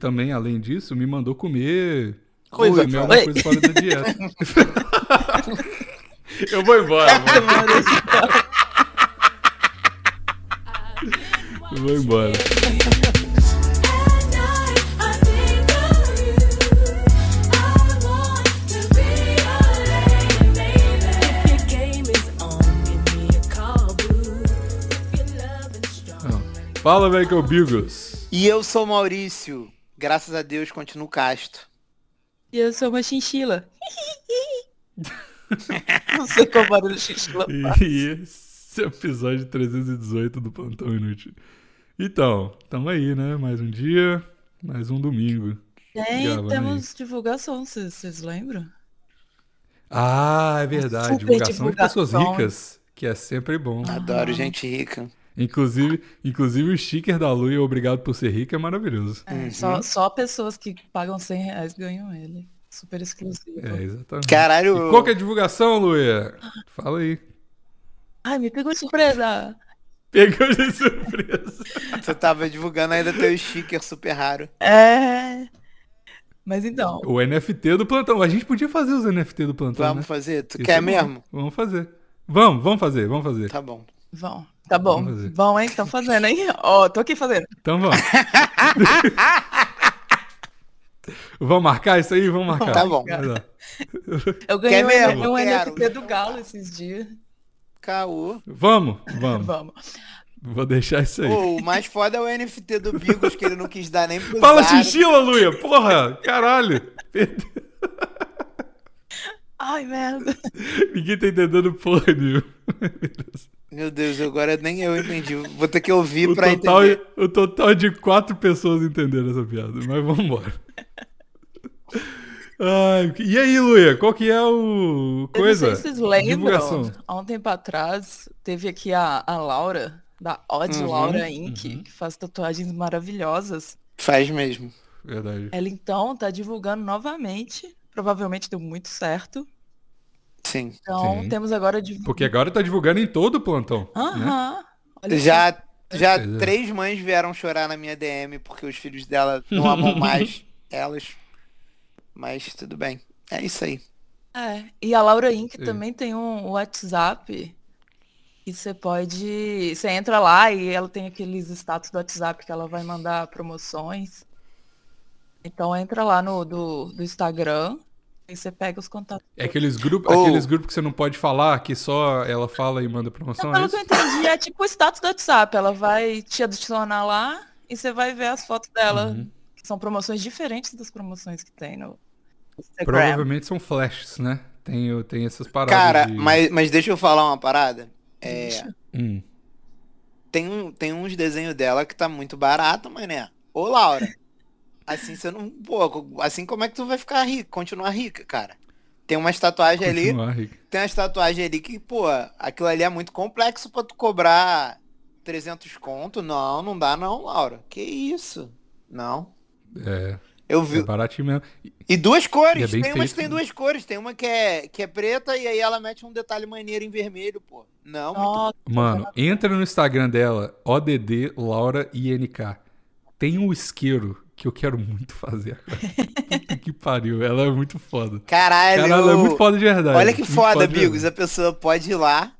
também, além disso, me mandou comer Coisa, Oi. coisa fora da dieta. Eu vou embora. Vou, eu vou embora. Fala, velho, que é o Bigos. E eu sou o Maurício. Graças a Deus, continuo casto. E eu sou uma chinchila. Não sei qual barulho chinchila faz. E esse é o episódio 318 do Plantão Inútil. Então, tamo aí, né? Mais um dia, mais um domingo. Tem, temos divulgação, vocês lembram? Ah, é verdade. Super Divulgação de pessoas divulgação. ricas, que é sempre bom. Adoro gente rica. Inclusive, inclusive o sticker da Lu e o obrigado por ser rico é maravilhoso. É, Uhum. só, só pessoas que pagam 100 reais ganham ele. Super exclusivo. É, exatamente. Caralho. E qual que é a divulgação, Luia? Fala aí. Ai, me pegou de surpresa. Pegou de surpresa. Tu tava divulgando ainda teu sticker super raro. É. Mas então, O NFT do plantão. A gente podia fazer os NFT do plantão, Vamos né? fazer? Tu Isso quer é mesmo? Vamos fazer. Vamos, vamos fazer, vamos fazer. Tá bom. vão. Tá bom. Vão, hein? Estão fazendo, hein? Ó, tô aqui fazendo. Então vamos. vamos marcar isso aí? Vamos marcar. Tá bom. Eu ganhei um, mesmo? um Quero. NFT do Galo esses dias. Caô. Vamos, vamos. Vamos. Vou deixar isso aí. Pô, o mais foda é o NFT do Bigos, que ele não quis dar nem pro Fala chinchila, Luia! Porra! Caralho! Ai, merda. Ninguém tá entendendo porra nenhuma. Meu Deus, agora nem eu entendi. Vou ter que ouvir O pra total, entender. o total de quatro pessoas entenderam essa piada, mas vamos embora. Ai, e aí, Luia, qual que é o Eu coisa? não sei se vocês lembram, Divulgação. há um tempo atrás, teve aqui a, a Laura, da Odd Uhum, Laura Inc., uhum. que faz tatuagens maravilhosas. Faz mesmo. Verdade. Ela então tá divulgando novamente, provavelmente deu muito certo. Sim. Então Sim. temos agora. Porque agora tá divulgando em todo o plantão. né? Aham. Só. Já, já é. três mães vieram chorar na minha DM porque os filhos dela não amam mais elas. Mas tudo bem. É isso aí. É, e a Laura Inc. Sim. também tem um WhatsApp e você pode. Você entra lá e ela tem aqueles status do WhatsApp que ela vai mandar promoções. Então entra lá no do, do Instagram e você pega os contatos. É aqueles grupos, Oh. aqueles grupos que você não pode falar, que só ela fala e manda promoção, é pelo isso? que eu entendi, é tipo o status do WhatsApp. Ela vai te adicionar lá e você vai ver as fotos dela. Uhum. Que são promoções diferentes das promoções que tem no Instagram. Provavelmente são flashes, né? Tem, tem essas paradas Cara, de... mas, mas deixa eu falar uma parada. É. Hum. tem, um, tem uns desenhos dela que tá muito barato, mané. Ô, Laura. Assim você não. Pô, assim como é que tu vai ficar rica, continuar rica, cara? Tem umas tatuagens ali. Continuar, Rick. Tem umas tatuagens ali que, pô, aquilo ali é muito complexo pra tu cobrar 300 conto. Não, não dá não, Laura. Que isso? Não. É, Eu é vi. baratinho mesmo. E duas E cores. é bem tem umas que tem né? duas cores. Tem uma que é, que é preta e aí ela mete um detalhe maneiro em vermelho, pô. Não, muito Mano, entra no Instagram dela, ODD Laura INK. Tem um isqueiro que eu quero muito fazer agora. Puta que pariu, ela é muito foda. Caralho. Cara, ela é muito foda de verdade. Olha que Muito foda, verdade. A pessoa pode ir lá,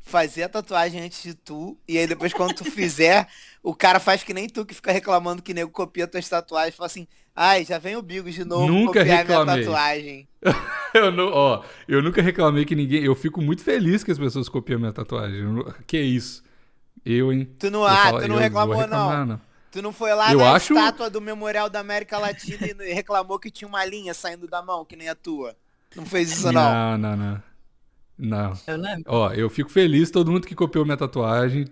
fazer a tatuagem antes de tu, e aí depois quando tu fizer, o cara faz que nem tu que fica reclamando que nego copia tuas tatuagens. Fala assim, ai, já vem o Bigos de novo Nunca copiar reclamei. minha tatuagem. Eu, não, ó, eu nunca reclamei que ninguém. Eu fico muito feliz que as pessoas copiam minha tatuagem. Não- Que isso? Eu, hein? Tu não, ah, tu não reclamou reclamar, não. Tu não foi lá Eu na acho- estátua do Memorial da América Latina e reclamou que tinha uma linha saindo da mão, que nem a tua. Não fez isso não. Não, não, não. Não. eu lembro. Ó, eu fico feliz, todo mundo que copiou minha tatuagem.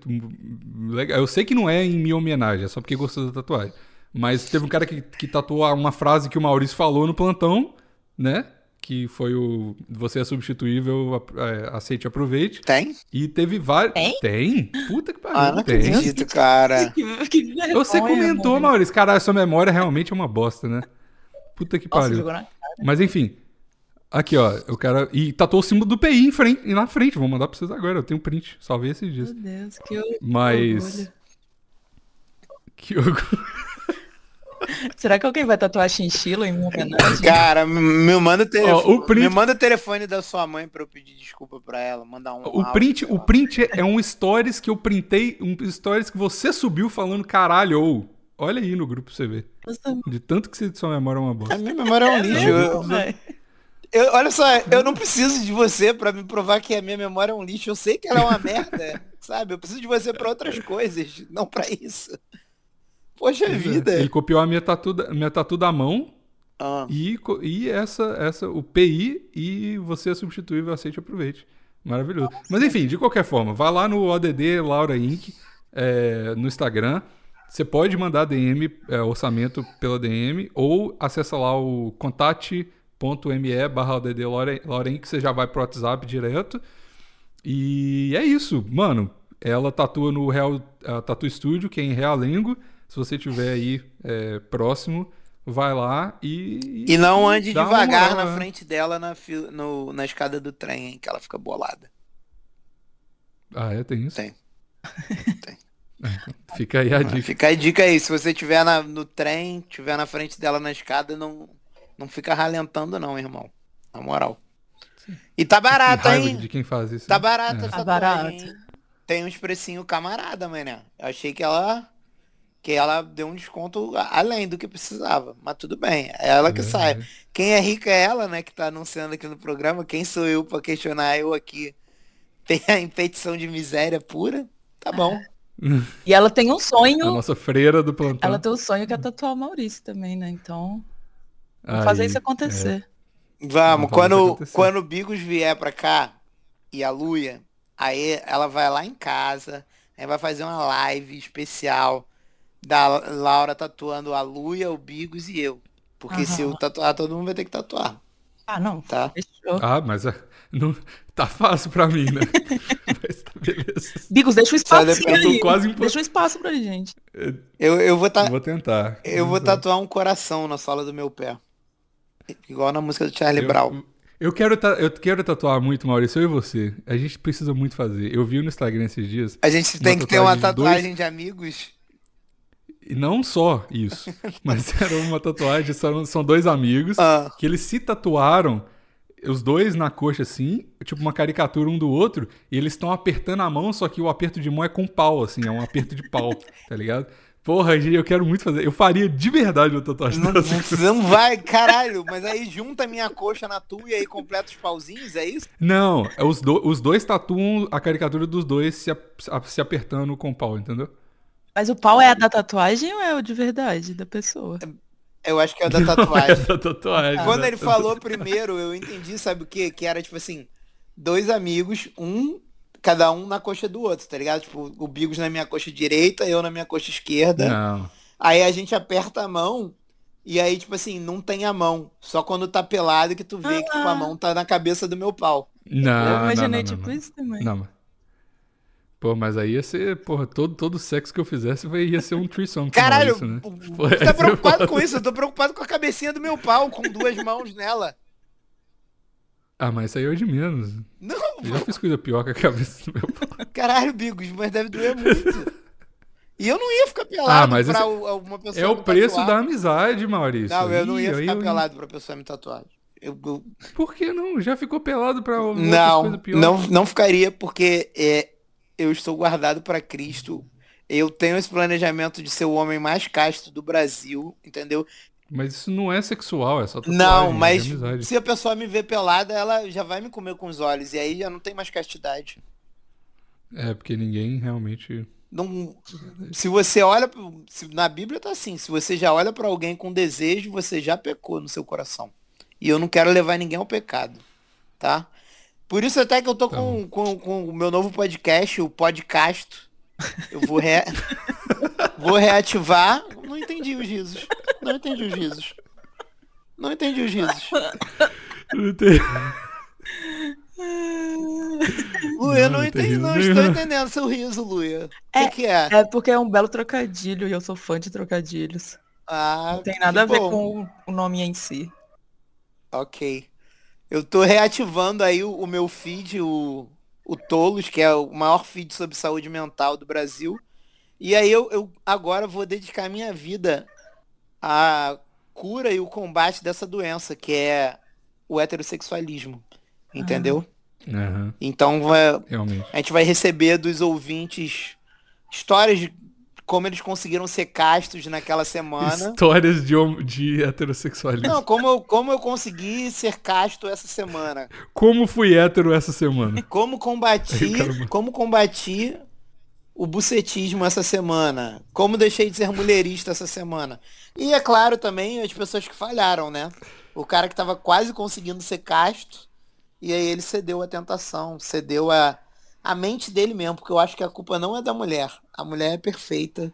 Legal. Eu sei que não é em minha homenagem, é só porque gostou da tatuagem. Mas teve um cara que, que tatuou uma frase que o Maurício falou no plantão, né? Que foi o Você é substituível, é, aceite e aproveite. Tem? E teve vários. Tem? Tem? Puta que pariu. Ah, não tem. acredito, cara. Que, que vergonha, Você comentou. Maurício. Caralho, sua memória realmente é uma bosta, né? Puta que pariu. Mas enfim. Aqui, ó. Eu quero. E tatuou o símbolo do PI em frente, e na frente. Vou mandar pra vocês agora. Eu tenho print. Salvei esses dias. Meu Deus, que eu... Mas. orgulho. Que orgulho. Será que alguém vai tatuar chinchila em minha homenagem? Cara, me manda o telefone. Ó, o print- Me manda o telefone da sua mãe pra eu pedir desculpa pra ela. Mandar um. O print, o print é um stories que eu printei, um stories que você subiu falando caralho. ou. Olha aí no grupo pra você ver. De tanto que você- sua memória é uma A bosta. minha memória é um lixo. Eu- olha só, eu não preciso de você pra me provar que a minha memória é um lixo. Eu sei que ela é uma merda, sabe? Eu preciso de você pra outras coisas, não pra isso. Poxa vida. Ele copiou a minha tatu, da- minha tatu da mão Ah, e, e essa, essa, o PI e você é substituível, aceite e aproveite. Maravilhoso. Mas enfim, de qualquer forma, vá lá no ODD Laura Inc. é, no Instagram. Você pode mandar DM, é, orçamento pela DM, ou acessa lá o contate.me barra ODD Laura, Inc. Você já vai pro WhatsApp direto. E é isso, mano. Ela tatua no Real Tattoo Studio, que é em Realengo. Se você tiver aí é, próximo, vai lá e. E não ande devagar moral, na né? frente dela na, no- na escada do trem, hein, que ela fica bolada. Ah, é, tem isso? Tem. Fica aí a dica. Fica a dica aí, se você estiver no trem, estiver na frente dela na escada, não, não fica ralentando não, irmão. Na moral. E tá Que barato, raiva hein? de quem faz isso. Tá né? barato É. essa Tá barato. Tem uns precinho camarada, mané. Eu achei que ela que ela deu um desconto a- além do que precisava, mas tudo bem, é ela que É, sai. é. Quem é rica é ela, né, que tá anunciando aqui no programa. Quem sou eu pra questionar eu aqui? Tem a impetição de miséria pura? Tá bom. E ela tem um A sonho. nossa freira do plantão. Ela tem um sonho que é tatuar o Maurício também, né? Então, vamos Aí, fazer isso acontecer. Vamos, Vamos fazer quando, acontecer. quando o Bigos vier pra cá e a Luia, aí ela vai lá em casa, aí vai fazer uma live especial da Laura tatuando a Luia, o Bigos e eu. Porque se eu tatuar, todo mundo vai ter que tatuar, Ah, não. tá? Fechou. Ah, mas é, não, tá fácil pra mim, né? mas tá beleza. Bigos, deixa um espaço Eu tô quase impo... Deixa um espaço pra gente. Eu, eu vou, ta- Vou tentar. eu vou tatuar um coração na sola do meu pé. Igual na música do Charlie Brown. Eu, eu, quero ta- eu quero tatuar muito, Maurício, eu e você. A gente precisa muito fazer. Eu vi no Instagram esses dias. A gente tem que ter uma tatuagem de dois- tatuagem de amigos. E não só isso, mas era uma tatuagem, são, são dois amigos, Ah. que eles se tatuaram, os dois na coxa assim, tipo uma caricatura um do outro, e eles estão apertando a mão, só que o aperto de mão é com pau, assim, é um aperto de pau, tá ligado? Porra, gente, eu quero muito fazer. Eu faria de verdade uma tatuagem Não, dessa. não, vai, caralho, mas aí junta minha coxa na tua e aí completa os pauzinhos, é isso? Não, é os, do- os dois tatuam a caricatura dos dois se, ap- se apertando com pau, entendeu? Mas o pau é a da tatuagem ou é o de verdade da pessoa? Eu acho que é o da tatuagem. Da tatuagem. Quando né? ele falou primeiro, eu entendi, sabe o quê? Que era tipo assim, dois amigos, um, cada um na coxa do outro, tá ligado? Tipo, o Bigos na minha coxa direita, eu na minha coxa esquerda. Não. Aí a gente aperta a mão e aí, tipo assim, não tem a mão. Só quando tá pelado que tu vê que tipo, a mão tá na cabeça do meu pau. Não, eu não, imaginei não, não, tipo não. isso também. Não. Pô, mas aí ia ser, porra, todo, todo sexo que eu fizesse ia ser um threesome Caralho, Maurício, né? tu tá preocupado com isso? Eu tô preocupado com a cabecinha do meu pau, com duas mãos nela. Ah, mas isso aí é de menos. Não, Eu já fiz coisa pior com a cabeça do meu pau. caralho, Bigos, mas deve doer muito. E eu não ia ficar pelado Ah, mas pra esse- uma pessoa É o preço tatuar. da amizade, Maurício. Não, eu não ia Ih, ficar eu- pelado pra pessoa me tatuar. Eu, eu- Por que não? Já ficou pelado pra Não, coisas piores? não, não ficaria porque é, eu estou guardado pra Cristo. Eu tenho esse planejamento de ser o homem mais casto do Brasil, entendeu? Mas isso não é sexual, é só tatuagem, Não, é mas amizade. se a pessoa me ver pelada, ela já vai me comer com os olhos. E aí já não tem mais castidade. É, porque ninguém realmente... Não, se você olha, se- na Bíblia tá assim, se você já olha pra alguém com desejo, você já pecou no seu coração. E eu não quero levar ninguém ao pecado, tá? Por isso até que eu tô Tá com, com, com o meu novo podcast, o Podcasto. Eu vou, re... vou reativar. Não entendi os risos. Não entendi os risos. Não entendi os risos. Não tem- Luia, eu Não, não não entendi, não estou entendendo seu riso, Luia. O É, que, que é? É porque é um belo trocadilho e eu sou fã de trocadilhos. Ah, Não tem nada a ver bom. com o- o nome em si. Ok. Eu tô reativando aí o, o meu feed, o, o Tolos, que é o maior feed sobre saúde mental do Brasil. E aí eu, eu agora vou dedicar minha vida a cura e o combate dessa doença, que é o heterossexualismo. Entendeu? Aham, Então vai- a gente vai receber dos ouvintes histórias de como eles conseguiram ser castos naquela semana. Histórias de, de heterossexualismo. Não, como eu, como eu consegui ser casto essa semana. Como fui hétero essa semana? Como combati, como combati o bucetismo essa semana. Como deixei de ser mulherista essa semana. E é claro também as pessoas que falharam, né? O cara que tava quase conseguindo ser casto e aí ele cedeu à tentação, cedeu a a mente dele mesmo, porque eu acho que a culpa não é da mulher. A mulher é perfeita.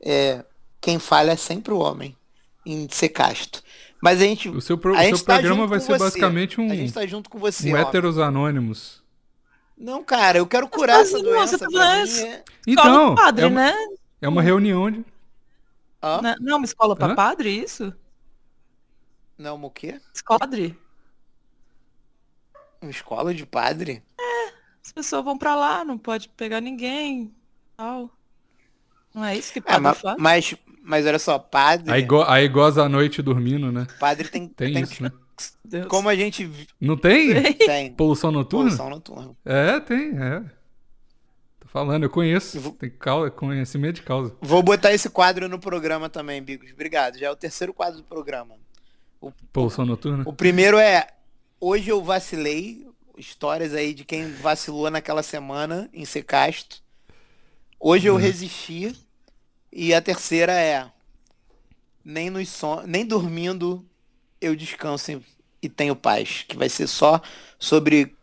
É, quem falha é sempre o homem em ser casto. Mas a gente O seu, pro- a o gente seu tá programa junto vai ser você. basicamente um, a gente tá junto com você, um héteros anônimos. Não, cara, eu quero curar essa Não, doença. você tá isso. é- Então, escola padre, é, uma, né? é uma reunião de... Hã? Né? Não, uma escola pra Hã? padre, isso? Não, o quê? Escoladre. Uma escola de padre? As pessoas vão pra lá, não pode pegar ninguém. Tal. Não é isso que É, padre mas, faz? mas, mas olha só, padre. Aí, go, aí goza a noite dormindo, né? Padre tem, Tem tem isso, né? Deus. Como a gente Não tem? tem Poluição noturna? poluição noturna. É, tem, é. Tô falando, eu conheço. Eu vou- Tem causa, conhecimento de causa. Vou botar esse quadro no programa também, Bigos. Obrigado. Já é o terceiro quadro do programa. Poluição noturna? O primeiro é Hoje eu vacilei. Histórias aí de quem vacilou naquela semana em ser casto. Hoje eu resisti. E a terceira é nem nos son... nem dormindo eu descanso e tenho paz, que vai ser só sobre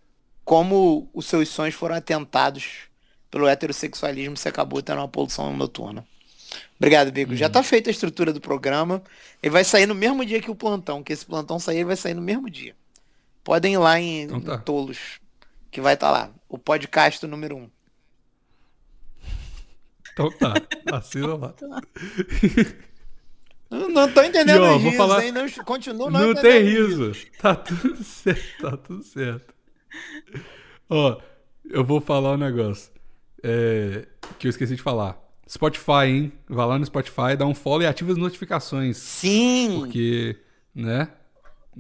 como os seus sonhos foram atentados pelo heterossexualismo, você acabou tendo uma poluição noturna. Obrigado, Bigo. Já tá feita a estrutura do programa. Ele vai sair no mesmo dia que o plantão, que esse plantão sair, ele vai sair no mesmo dia. Podem ir lá em, Então tá. em Tolos, que vai estar lá. O podcast número um. Então tá, assina lá. Não, não tô entendendo E, ó, risos, falar- hein? Não, continuo não, Não entendendo tem os riso. Tá tudo certo, tá tudo certo. Ó, eu vou falar um negócio. é, que eu esqueci de falar. Spotify, hein? Vai lá no Spotify, dá um follow e ativa as notificações. Sim! Porque, né?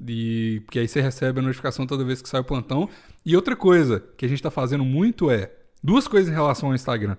E, porque aí você recebe a notificação toda vez que sai o plantão. E outra coisa que a gente tá fazendo muito é. Duas coisas em relação ao Instagram.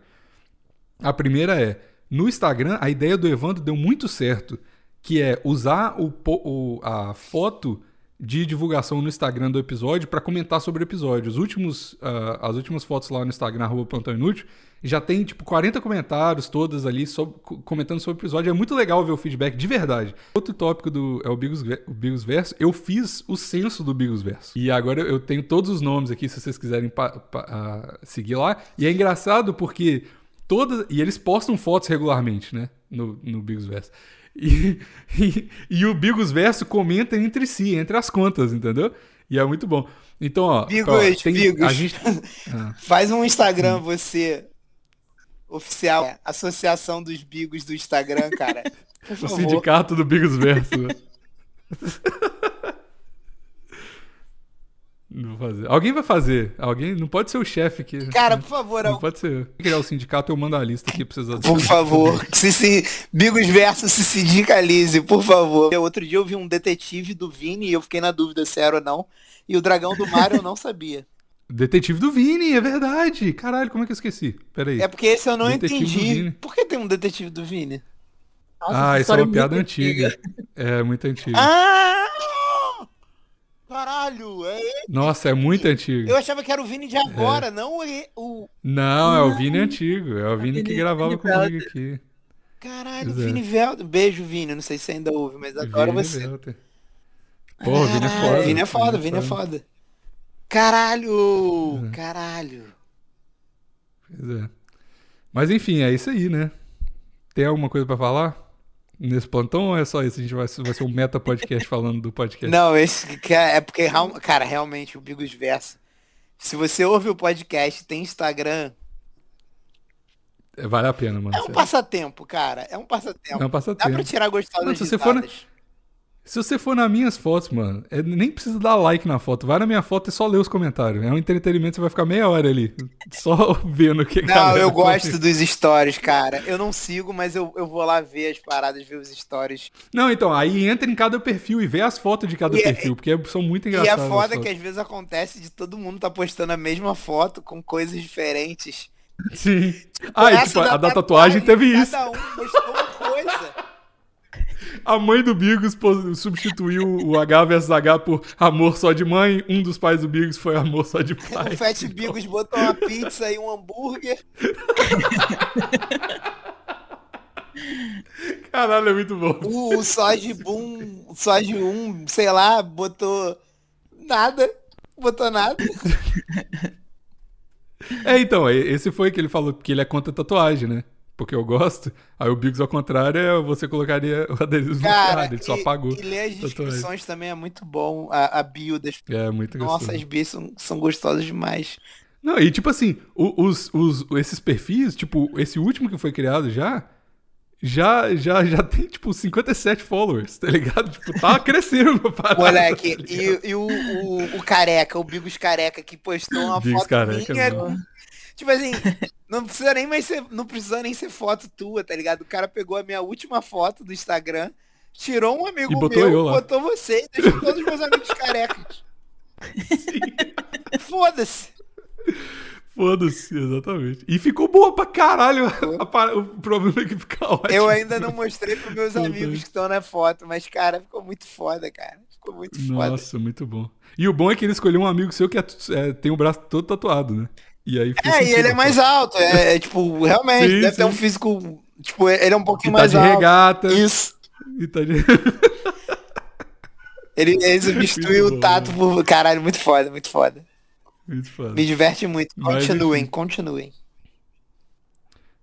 A primeira é, no Instagram, a ideia do Evandro deu muito certo, que é usar o, o- a foto de divulgação no Instagram do episódio para comentar sobre o episódio. Os últimos, ah, as últimas fotos lá no Instagram, arroba Plantão Inútil, já tem tipo 40 comentários, todas ali, sob- co- comentando sobre o episódio. É muito legal ver o feedback, de verdade. Outro tópico do é o Bigos, o Bigos Verso, eu fiz o censo do Bigos Verso. E agora eu tenho todos os nomes aqui, se vocês quiserem pa- pa- ah, seguir lá. E é engraçado porque todas. E eles postam fotos regularmente, né? No, no Bigos Verso. E, e, e o Bigos Verso comenta entre si, entre as contas, entendeu? E é muito bom. Então, ó. Bigos, ó, tem- Bigos. Gente. Ah. Faz um Instagram, você. Oficial. É, Associação dos Bigos do Instagram, cara. O sindicato do Bigos Verso. Não vou fazer. Alguém vai fazer. Alguém. Não pode ser o chefe aqui. Cara, por favor, Não ao- pode ser. Se criar o sindicato, eu mando a lista aqui pra vocês por favor. Se, se, Bigos Verso se sindicalize, por favor. Outro dia eu vi um detetive do Vini e eu fiquei na dúvida se era ou não. E o dragão do mar eu não sabia. Detetive do Vini, é verdade. Caralho, como é que eu esqueci? Peraí. É porque esse eu não Detetive entendi. Por que tem um detetive do Vini? Nossa, ah, essa isso é uma piada muito antiga. É, muito antiga. Ah! Caralho! É ele. Nossa, é muito antiga. Eu achava que era o Vini de agora, não e- o. Não, é o Vini antigo. É o Vini que Vini- gravava Vini comigo Velter. aqui. Caralho, Pois é. Vini Velter. Beijo, Vini. Não sei se você ainda ouve, mas adoro Vini você. Velter. Pô, o Vini é foda. Vini é foda, Vini é foda. Caralho! Uhum. Caralho! Pois é. Mas enfim, é isso aí, né? Tem alguma coisa pra falar? Nesse plantão ou é só isso? A gente vai, vai ser um meta podcast falando do podcast. Não, esse é é porque, cara, realmente, o Bigos Verso. Se você ouve o podcast tem Instagram, É, Vale a pena, mano. é um sério. passatempo, cara. É um passatempo. É um Dá pra passatempo. tirar gostosas Não, se você for na-. Se você for nas minhas fotos, mano, é, nem precisa dar like na foto. Vai na minha foto e só lê os comentários. É um entretenimento, você vai ficar meia hora ali. Só vendo o que Não, eu gosto dos stories, cara. Eu não sigo, mas eu, eu vou lá ver as paradas, ver os stories. Não, então, aí entra em cada perfil e vê as fotos de cada E é- perfil, porque são muito E engraçadas. é as foda que às vezes acontece de todo mundo tá postando a mesma foto com coisas diferentes. Sim. Ah, e, tipo, a da tatuagem teve isso. Cada um postou uma coisa. A mãe do Bigos substituiu o H versus H por amor só de mãe. Um dos pais do Bigos foi amor só de pai. O Fat Bigos botou uma pizza e um hambúrguer. Caralho, é muito bom. O, o Soj Boom, o Soj 1, sei lá, botou nada. Botou nada. É, então, esse foi que ele falou que ele é contra tatuagem, né? Porque eu gosto. Aí o Bigos, ao contrário, é você colocaria o adesivo no Cara. Ele só apagou. e ler as descrições também é muito bom. A, a bio das. É, muito gostoso. Nossa, as bios são, são gostosas demais. Não, e tipo assim, os, os, esses perfis, tipo, esse último que foi criado já, já, já, já tem, tipo, 57 followers, tá ligado? Tipo, tá crescendo a parada. Moleque, tá e, e o, o, o careca, o Bigos careca, que postou uma Bigos foto careca, minha mano. Tipo assim, não precisa nem mais ser. Não precisa nem ser foto tua, tá ligado? O cara pegou a minha última foto do Instagram, tirou um amigo E botou meu, eu lá. botou você e deixou todos os meus amigos carecas. Foda-se. Foda-se, exatamente. E ficou boa pra caralho. o problema é que fica ótimo. Eu ainda não mostrei pros meus amigos que estão na foto, mas, cara, ficou muito foda, cara. Ficou muito foda. Nossa, muito bom. E o bom é que ele escolheu um amigo seu que é- é, tem o braço todo tatuado, né? E aí É, e sentido, ele é mais alto. É, é, tipo, realmente, Sim, deve ter sim. um físico. Tipo, ele é um E pouquinho tá mais alto. regata. Isso. E tá de... Ele, ele substituiu o Tato por. Caralho, muito foda, muito foda. muito foda. Me diverte muito. Mas, Continuem, enfim. continuem.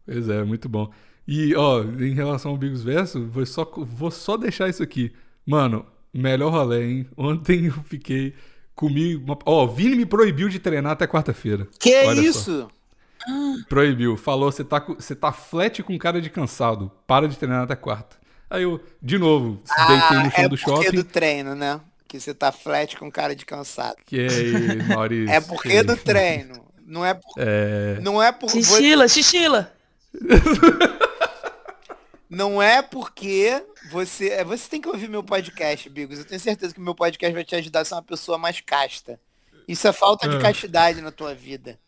Pois é, muito bom. E, ó, em relação ao Bigos Verso, vou só, vou só deixar isso aqui. Mano, melhor rolê, hein? Ontem eu fiquei. Comi. Uma... Ó, o Vini me proibiu de treinar até quarta-feira. Que Olha só. isso? Proibiu. Falou, você tá, você tá flat com cara de cansado. Para de treinar até quarta. Aí eu, de novo, deitei no chão é do porque shopping. do treino, né? Que você tá flat com cara de cansado. Que é aí, Maurício. É porque do treino. Não é por. É. Não é por. Xixila, xixila. Não é porque você. é, Você tem que ouvir meu podcast, Bigos. Eu tenho certeza que meu podcast vai te ajudar a ser uma pessoa mais casta. Isso é falta de É. castidade na tua vida.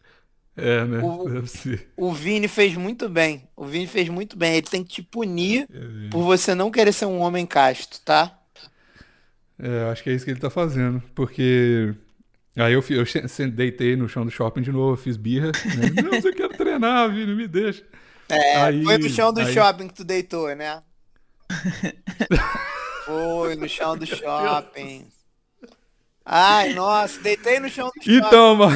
É, né? O-. O Vini fez muito bem. O Vini fez muito bem. Ele tem que te punir É, por você não querer ser um homem casto, tá? É, acho que é isso que ele tá fazendo. Porque. Aí eu, eu deitei no chão do shopping de novo, fiz birra. Né? Não, eu quero treinar, Vini, me deixa. É, Aí- foi no chão do aí- shopping que tu deitou, né? foi no chão do shopping. Ai, nossa, deitei no chão do shopping. Então, mano.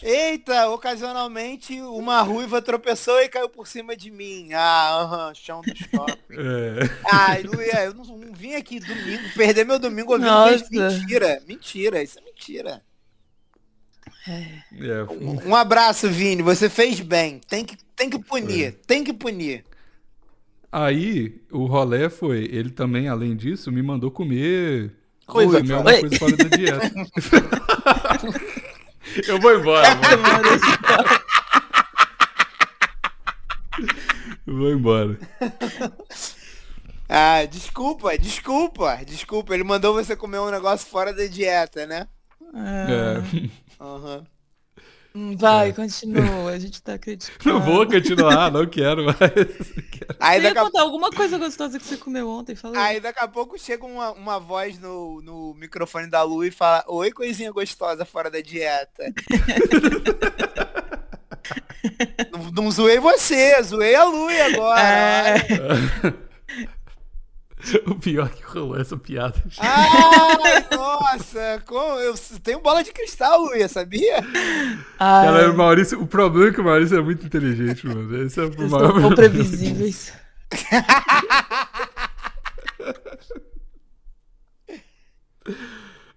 Eita, ocasionalmente uma ruiva tropeçou e caiu por cima de mim. Ah, aham, chão do shopping. É, Ai, Luia, eu não, não vim aqui domingo, perder meu domingo ouvindo Nossa. mentira. Mentira, isso é mentira. É, Um, um abraço, Vini, você fez bem. Tem que, tem que punir, tem que punir. Aí, o rolé foi, ele também, além disso, me mandou comer Coisa alguma Oi. coisa fora da dieta. eu vou embora, mano. Eu vou embora. Ah, desculpa, desculpa, desculpa. Ele mandou você comer um negócio fora da dieta, né? É, Aham. Hum, Vai, continua. A gente tá acreditando. não vou continuar, não quero mais. Aí Você ia a, contar alguma coisa gostosa que você comeu ontem, fala aí. aí daqui a pouco chega uma, uma voz no, no microfone da Lu e fala Oi, coisinha gostosa fora da dieta. não, não zoei você, zoei a Lu agora. É. O pior é que rolou essa piada. Ai, nossa, como eu tenho bola de cristal, Luia, sabia? Ai, Cara, o Maurício, o problema é que o Maurício é muito inteligente, mano. Esse é o maior tão previsíveis.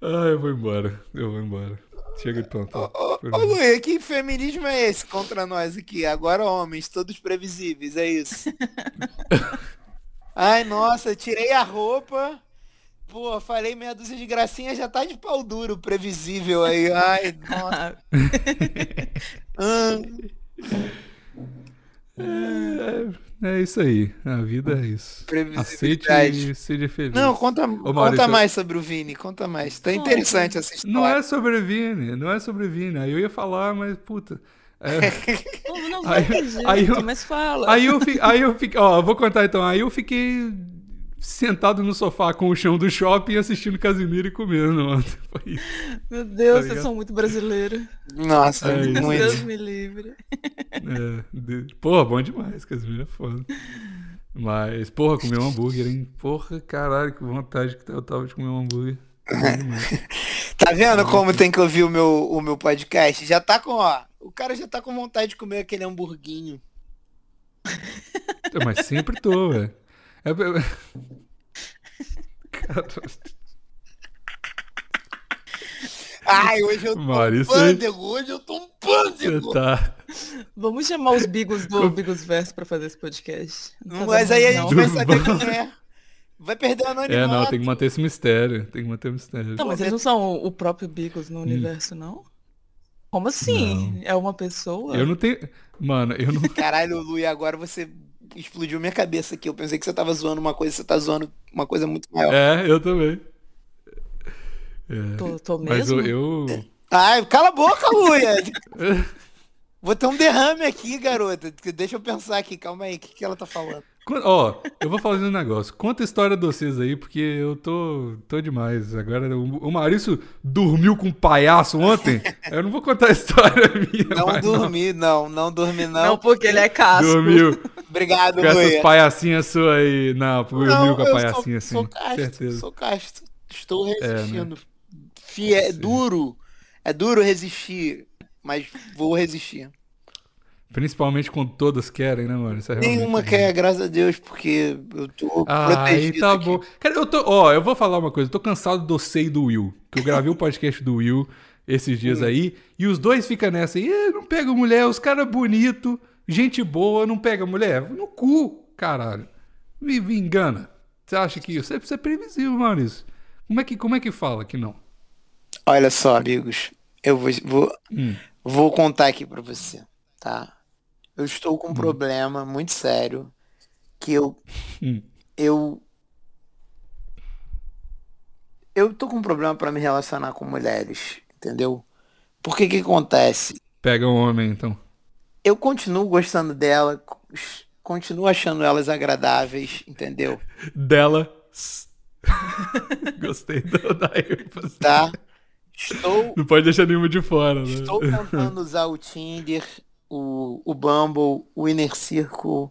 Ah, eu vou embora. Eu vou embora. Chega de plantão. Ô, ô Luia, que feminismo é esse contra nós aqui? Agora homens, todos previsíveis, é isso. Ai, nossa, tirei a roupa, Pô, falei meia dúzia de gracinha, já tá de pau duro, previsível aí. Ai, nossa. Ah, É, é isso aí. A vida é isso. Aceite e seja feliz. Não, conta, conta Maurício, mais sobre o Vini, conta mais. Tá Conta. interessante essa história. Não é sobre Vini, não é sobre Vini. Aí eu ia falar, mas puta. É, Não, não Aí- jeito, aí eu- mas fala. aí eu fiquei. Aí eu fiquei. Ó, vou contar então. Aí eu fiquei sentado no sofá com o chão do shopping assistindo Casimiro e comendo ontem. Foi isso. Meu Deus, Tá vocês ligado? são muito brasileiros. Nossa, É muito. Deus me livre. É, de- porra, bom demais, Casimiro é foda. Mas, porra, comer um hambúrguer, hein? Porra, caralho, que vontade que eu tava de comer um hambúrguer. Tá vendo como tem que ouvir o meu, o meu podcast? Já tá com, ó. O cara já tá com vontade de comer aquele hamburguinho. Mas sempre tô, velho. É... Cara, Ai, hoje eu tô um pândego, hoje eu tô um você pândego. tá. Vamos chamar os bigos do Bigos Verso pra fazer esse podcast. Não tá Mas aí a não. gente vai saber quem é. Vai perder o anonimato. É, não, tem que manter esse mistério. Tem que manter o mistério. Não, mas eles não são o o próprio Bigos no universo, não? Como assim? É uma pessoa? Eu não tenho. Mano, eu não. Caralho, Lu, e agora você explodiu minha cabeça aqui. Eu pensei que você tava zoando uma coisa, você tá zoando uma coisa muito maior. É, eu também. É. Tô, tô Mas mesmo? eu. eu... Ai, cala a boca, Luia! Vou ter um derrame aqui, garota. Deixa eu pensar aqui, calma aí, o que, que ela tá falando? Ó, eu vou fazer um negócio. Conta a história de vocês aí, porque eu tô, tô demais. Agora, o, o Maurício dormiu com um palhaço ontem. Eu não vou contar a história minha. Não dormi, não, não dormi, não. Não, porque ele é casco. Dormiu Obrigado, com essas palhacinhas suas aí. Não, dormiu Não, com a palhacinha sou, assim. sou casto, certeza. sou casto. Estou né? resistindo. Fie- é duro, é duro resistir, mas vou resistir. Principalmente quando todas querem, né, mano? Isso é Nenhuma quer, graças a Deus, porque eu tô Ah, protegido tá aqui. bom. Cara, eu tô. Ó, eu vou falar uma coisa. Eu tô cansado do Sei do Will. Que eu gravei o podcast do Will esses dias Hum. aí. E os dois ficam nessa aí. "Eh, não pega mulher, os caras bonito, gente boa, não pega mulher. No cu, caralho. Me, me engana. Você acha que isso? Isso é previsível, Maurício. Como é que, como é que fala que não? Olha só, amigos, eu vou, vou, Hum. vou contar aqui pra você, tá? Eu estou com um problema muito sério que eu Hum. eu eu tô com um problema pra me relacionar com mulheres, entendeu? Porque que acontece? Pega um homem, então. Eu continuo gostando dela, continuo achando elas agradáveis, entendeu? Dela. Gostei da, da ênfase. Tá? Estou Não pode deixar nenhuma de fora, né? Estou tentando usar o Tinder, o, o Bumble, o Inner Circle,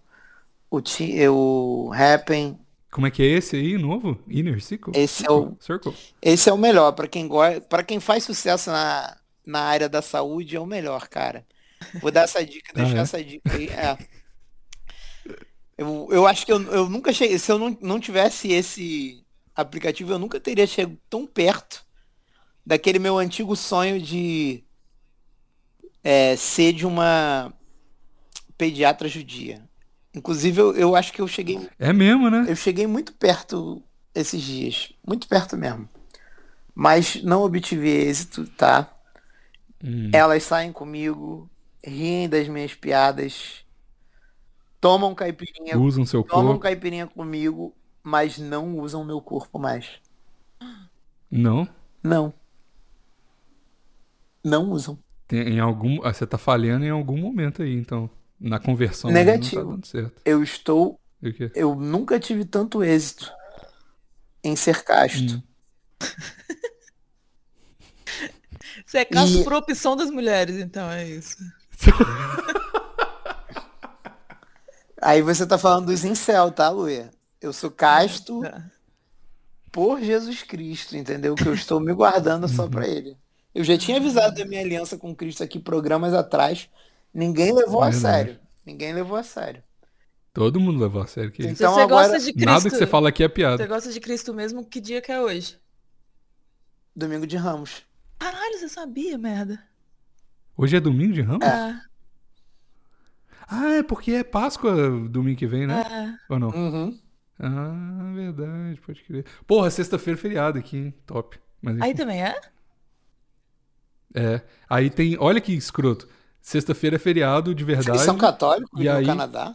o, Ti- o Happen. Como é que é esse aí, novo? Inner Circle? Esse é o- Circle. Esse é o melhor para quem gosta, para quem faz sucesso na, na área da saúde é o melhor, cara. Vou dar essa dica, Ah, deixar é? essa dica aí. É. Eu, eu acho que eu, eu nunca cheguei, se eu não, não tivesse esse aplicativo, eu nunca teria chegado tão perto daquele meu antigo sonho de é, ser de uma pediatra judia. Inclusive, eu, eu acho que eu cheguei É mesmo, né? eu cheguei muito perto esses dias. Muito perto mesmo. Mas não obtive êxito, tá? Hum. Elas saem comigo, riem das minhas piadas, tomam caipirinha, Usam seu tomam corpo. caipirinha comigo, mas não usam meu corpo mais. Não. Não. Não usam. Tem, em algum, ah, você tá falhando em algum momento aí, então. Na conversão aí Negativo. não tá dando certo. Eu estou. E o quê? Eu nunca tive tanto êxito em ser casto. Hum. Você é caso E- por opção das mulheres, então é isso. Aí você tá falando dos incel, tá, Luia? Eu sou casto Tá. por Jesus Cristo, entendeu? Que eu estou me guardando só pra ele. Eu já tinha avisado da minha aliança com Cristo aqui programas atrás. Ninguém levou a Verdade. sério. Ninguém levou a sério. Todo mundo levou a sério que isso. Então Se você agora- gosta de Cristo, Nada que você fala aqui é você piada. gosta de Cristo mesmo, que dia que é hoje? Domingo de Ramos. Caralho, você sabia, merda. Hoje é domingo de Ramos? É, Ah, é porque é Páscoa domingo que vem, né? é. Ou não? Uhum. Ah, verdade, pode crer. Porra, sexta-feira é feriado aqui, hein? Top. Mas, Aí também é? É. Aí tem. Olha que escroto. Sexta-feira é feriado de verdade. Vocês são católicos E no aí- Canadá?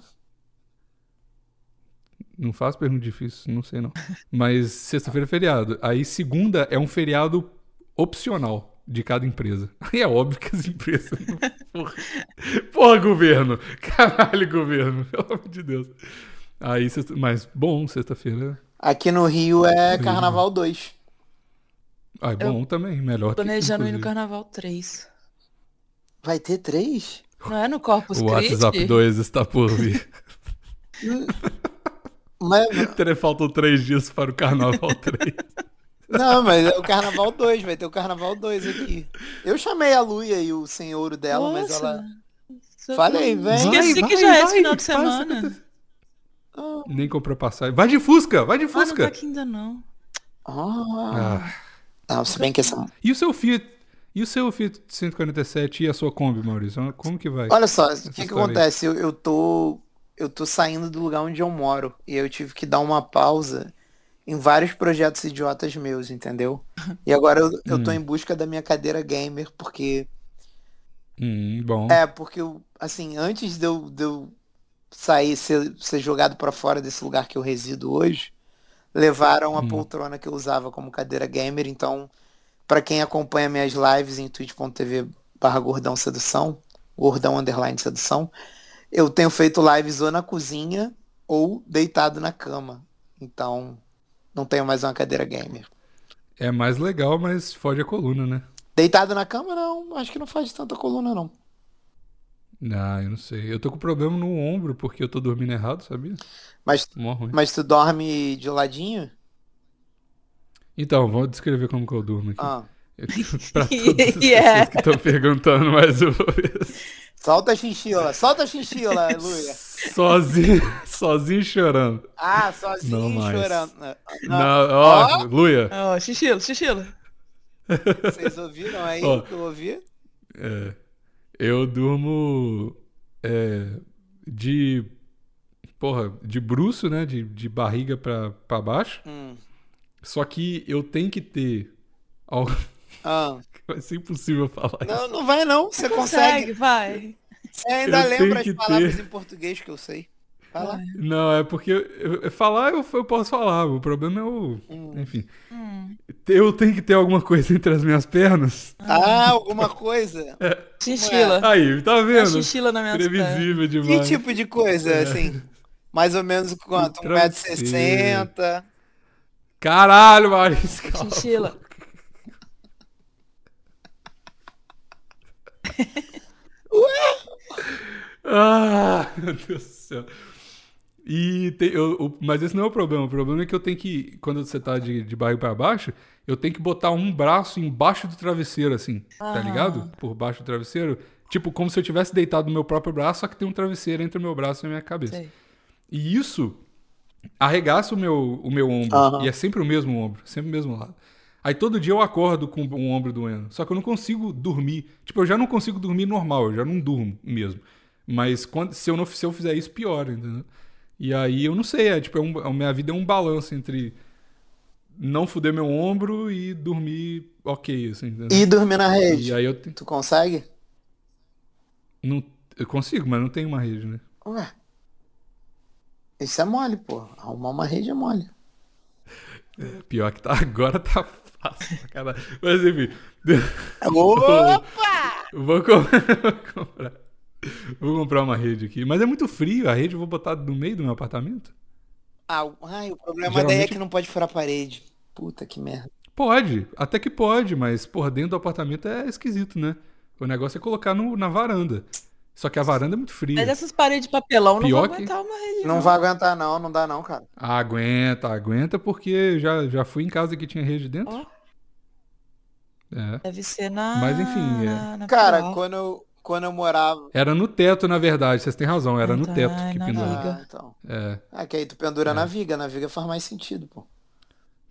Não faço pergunta difícil, não sei não. Mas sexta-feira é feriado. Aí segunda é um feriado opcional de cada empresa. Aí é óbvio que as empresas. Porra, Porra governo! Caralho, governo, pelo amor de Deus. Aí, sexta... mas bom, sexta-feira. Aqui no Rio é. Carnaval 2. Ah, é bom também, melhor que Planejando ir no. Carnaval 3. Vai ter três? Não é no Corpus O Christi? WhatsApp 2 está por vir. Mas, Faltam três dias para o Carnaval 3. não, mas é o Carnaval 2, vai ter o Carnaval 2 aqui. Eu chamei a Luia e o senhor dela, mas Nossa. ela. Só Falei, que- vem. Esqueci Vai, que vai, já é esse final de semana. acontecer. Ah, Nem comprou passagem. Vai de Fusca, vai de Ah, não tá Fusca. aqui ainda não. ah. Ah. Não, se bem que essa. E o seu Fiat? E o seu Fiat 147 e a sua Kombi, Maurício? Como que vai? Olha só, o que, que acontece? Eu, eu tô. Eu tô saindo do lugar onde eu moro. E eu tive que dar uma pausa em vários projetos idiotas meus, entendeu? E agora eu, eu tô Hum. em busca da minha cadeira gamer, porque. Hum, bom. É, porque eu, assim, antes de eu, de eu sair, ser, ser jogado pra fora desse lugar que eu resido hoje, levaram a Hum. poltrona que eu usava como cadeira gamer. Então, pra quem acompanha minhas lives em twitch.tv barra gordão sedução, gordão underline sedução, eu tenho feito lives ou na cozinha ou deitado na cama. Então, não tenho mais uma cadeira gamer. É mais legal, mas fode a coluna, né? Deitado na cama, não. Acho que não faz tanta coluna, não. Ah, eu não sei. Eu tô com problema no ombro porque eu tô dormindo errado, sabia? Mas, mas tu dorme de ladinho? Então, vou descrever como que eu durmo aqui. Ah. pra todas as Yeah. pessoas que estão perguntando mais uma vez. Solta a chinchila, solta a chinchila, Luia. Sozinho, sozinho chorando. Ah, sozinho Não mais. chorando. Não, Não, ó, Luia. Ó, xixilo, xixilo. Vocês ouviram aí Ó. o que eu ouvi? É, eu durmo é, de. Porra, de bruço, né? De, de barriga pra, pra baixo. Hum. Só que eu tenho que ter algo. Ah. Vai ser impossível falar isso. Não, não vai não, você Consegue, consegue. vai. Você ainda Eu lembra as que palavras ter. em português que eu sei. Vai lá. Não, é porque eu- eu- falar eu, eu posso falar. O problema é o. Hum. Enfim. Hum. Eu tenho que ter alguma coisa entre as minhas pernas. Ah, alguma coisa? Xixila. Aí, tá Uma vendo? xixila na minha Previsível Que demais. tipo de coisa, assim? Mais ou menos quanto? Um 1,60m? Caralho, Maurício. cala a Xixila. Ah, meu Deus do céu. E tem, eu- o- mas esse não é o problema. O problema é que eu tenho que, quando você tá de, de barriga pra baixo, eu tenho que botar um braço embaixo do travesseiro, assim, tá Ah. ligado? Por baixo do travesseiro. Tipo, como se eu tivesse deitado no meu próprio braço, só que tem um travesseiro entre o meu braço e a minha cabeça. Sei. E isso arregaça o meu, o meu ombro. Aham. E é sempre o mesmo ombro, sempre o mesmo lado. Aí todo dia eu acordo com um ombro doendo. Só que eu não consigo dormir. Tipo, eu já não consigo dormir normal, eu já não durmo mesmo. Mas quando, se, eu não, se eu fizer isso, piora, entendeu? E aí eu não sei, é tipo, é um- a minha vida é um balanço entre não fuder meu ombro e dormir ok, assim, entendeu? E dormir na E rede? aí eu, te- Tu consegue? não, eu consigo, mas não tenho uma rede, né? Ué. Isso é mole, pô. Arrumar uma rede é mole. Pior que tá agora tá fácil pra caralho. Mas enfim. Opa! Vou, com- vou comprar. Vou comprar uma rede aqui. Mas é muito frio, a rede eu vou botar no meio do meu apartamento? Ah, o- ai, o problema daí é Geralmente- que não pode furar a parede. Puta que merda. Pode, até que pode, mas, porra, dentro do apartamento é esquisito, né? O negócio é colocar no- na varanda. Só que a varanda é muito fria. Mas essas paredes de papelão não Pior vão que- aguentar uma rede. Não vai aguentar não, não dá não, cara. Aguenta, aguenta, porque já, já fui em casa que tinha rede dentro. Ó, É. deve ser na. Mas, enfim, é. na- na Cara, pior. quando eu, quando eu morava... Era no teto, na verdade, vocês têm razão, era no Tá, teto que na pendurava. viga. Ah, então. É. Ah, que aí tu pendura na viga. Na viga faz mais sentido, pô.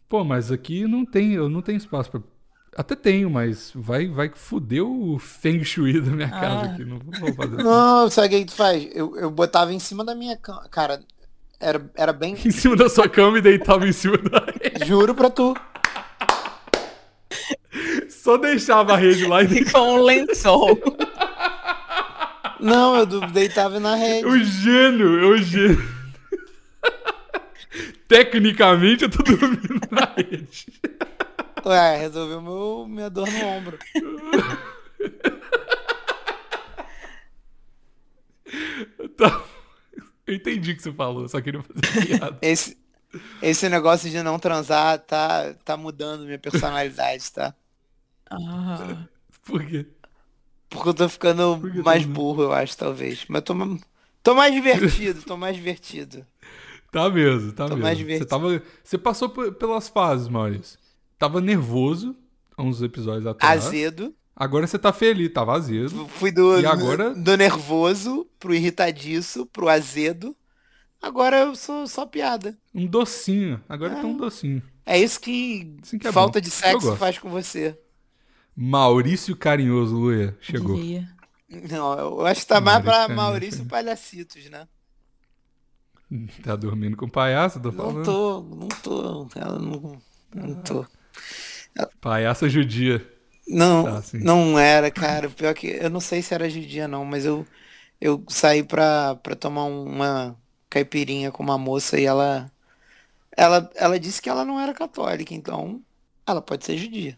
Pô, mas aqui não tem, eu não tenho espaço pra. Até tenho, mas vai, vai foder o feng shui da minha casa Ah. aqui. Não vou fazer. Não, sabe o que tu faz? Eu, eu botava em cima da minha cama. Cara, Era, era bem. Em cima da sua cama e deitava em cima da. Juro pra tu. Só deixava a rede lá e E com um lençol. Não, eu deitava na rede. O gênio, o gênio. Tecnicamente eu tô dormindo na rede. Ué, resolveu meu, minha dor no ombro. Tá. Eu entendi o que você falou, só queria fazer piada. Esse, esse negócio de não transar tá, tá mudando minha personalidade, tá? Ah, Por quê? Porque eu tô ficando Por que mais não? burro, eu acho, talvez. Mas tô, tô mais divertido, tô mais divertido. Tá mesmo, tá Tô mesmo. mais Você, divertido. tava, você passou pelas fases, Maurício. Tava nervoso há uns episódios atrás. Azedo. Agora você tá feliz, tava azedo. Fui do, E agora? do nervoso pro irritadiço, pro azedo. Agora eu sou só piada. Um docinho. Agora Ah. tá um docinho. É isso que, Assim que é falta bom. de sexo faz com você. Maurício Carinhoso, Luia. Chegou. diria. Não, eu acho que tá mais pra Maurício Maurício Palhacitos, né? Tá dormindo com o palhaço, tô Não falando. tô, não tô. Ela não, não tô. Palhaça judia. Não, Tá, não era, cara. Pior que eu não sei se era de dia não, mas eu eu saí pra, pra tomar uma caipirinha com uma moça e ela ela ela disse que ela não era católica, então ela pode ser judia.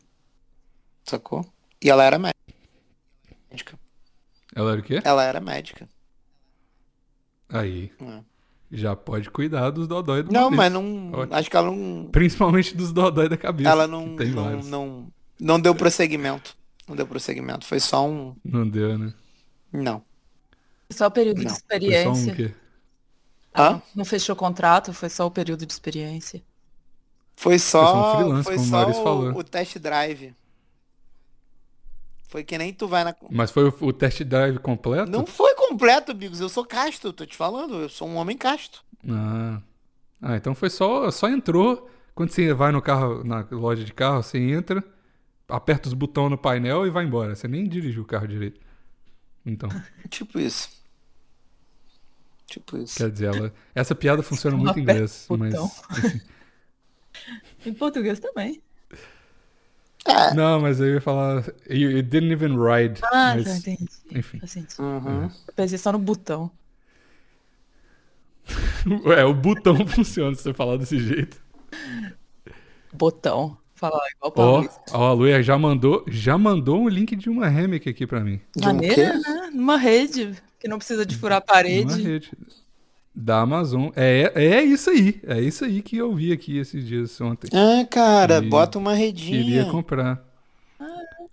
Sacou? E ela era médica. Ela era o quê? Ela era médica. Aí. É. Já pode cuidar dos dodói do Não, Maurício. mas não. Ótimo. Acho que ela não. Principalmente dos dodói da cabeça. Ela não, não, não, não deu prosseguimento. Não deu prosseguimento. Foi só um. Não deu, né? Não. Só o período Não, de Foi só um experiência. quê? Hã? Não fechou contrato, foi só o período de experiência. Foi só um só, freelance, foi como o só o, o test drive. Foi que nem tu vai na. Mas foi o, o test drive completo? Não foi completo, Bigos. Eu sou casto, tô te falando. Eu sou um homem casto. Ah. Ah, então foi só, só entrou. Quando você vai no carro, na loja de carro, você entra, aperta os botões no painel e vai embora. Você nem dirigiu o carro direito. Então, Tipo isso. Tipo isso. quer dizer, ela, essa piada funciona muito em inglês, mas botão. Em português também. É. não, mas eu ia falar, you, you didn't even ride. Ah, mas, já entendi. enfim. Uhum. Eu pensei só no botão. É, o botão funciona se você falar desse jeito. Botão. Falar igual Ó, paulista. ó, a Luia já mandou, já mandou um link de uma Hammock aqui pra mim. Um Maneira, né? Numa rede que não precisa de furar a Uma parede. rede. Da Amazon. É, é isso aí. É isso aí que eu vi aqui esses dias ontem. Ah, cara, E bota uma Queria redinha. comprar.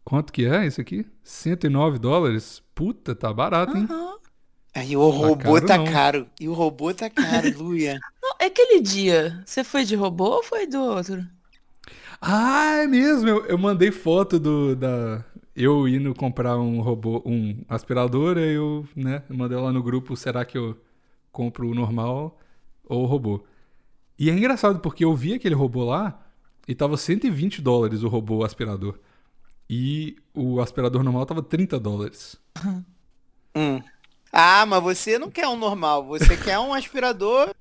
Quanto que é isso aqui? 109 dólares? Puta, tá barato, hein? Aham. Aí o robô caro, tá não. caro. E o robô tá caro, Luia. Não, é aquele dia. Você foi de robô ou foi do outro? Ah, é mesmo. Eu, eu mandei foto do da eu indo comprar um robô, um aspirador, aí eu, né, mandei lá no grupo, será que eu compro o normal ou o robô? E é engraçado porque eu vi aquele robô lá e tava 120 dólares o robô aspirador. E o aspirador normal tava 30 dólares. Hum. Ah, mas você não quer um normal. Você quer um aspirador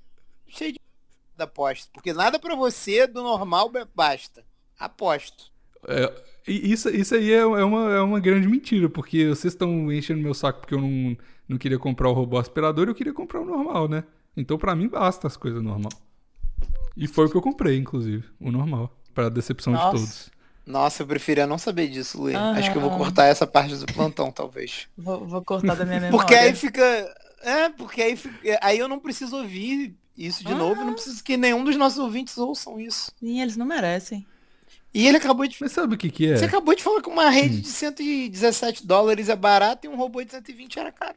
cheio de aposto. Porque nada pra você do normal basta. Aposto. É, isso, isso aí é, é uma, é uma grande mentira, porque vocês estão enchendo meu saco porque eu não, não queria comprar o robô aspirador, eu queria comprar o normal, né? Então pra mim basta as coisas normal. E foi o que eu comprei, inclusive, o normal, Pra decepção de Nossa. todos. Nossa, eu preferia não saber disso, Luia. Aham. Acho que eu vou cortar essa parte do plantão, talvez. Vou, vou cortar da minha memória. Porque aí fica. É, porque aí, fica... aí eu não preciso ouvir isso de novo. Eu não preciso que nenhum dos nossos ouvintes ouçam isso. Sim, eles não merecem. E ele acabou de. Mas sabe o que que é? Você acabou de falar que uma Hum. rede de 117 dólares é barata e um robô de 120 era caro.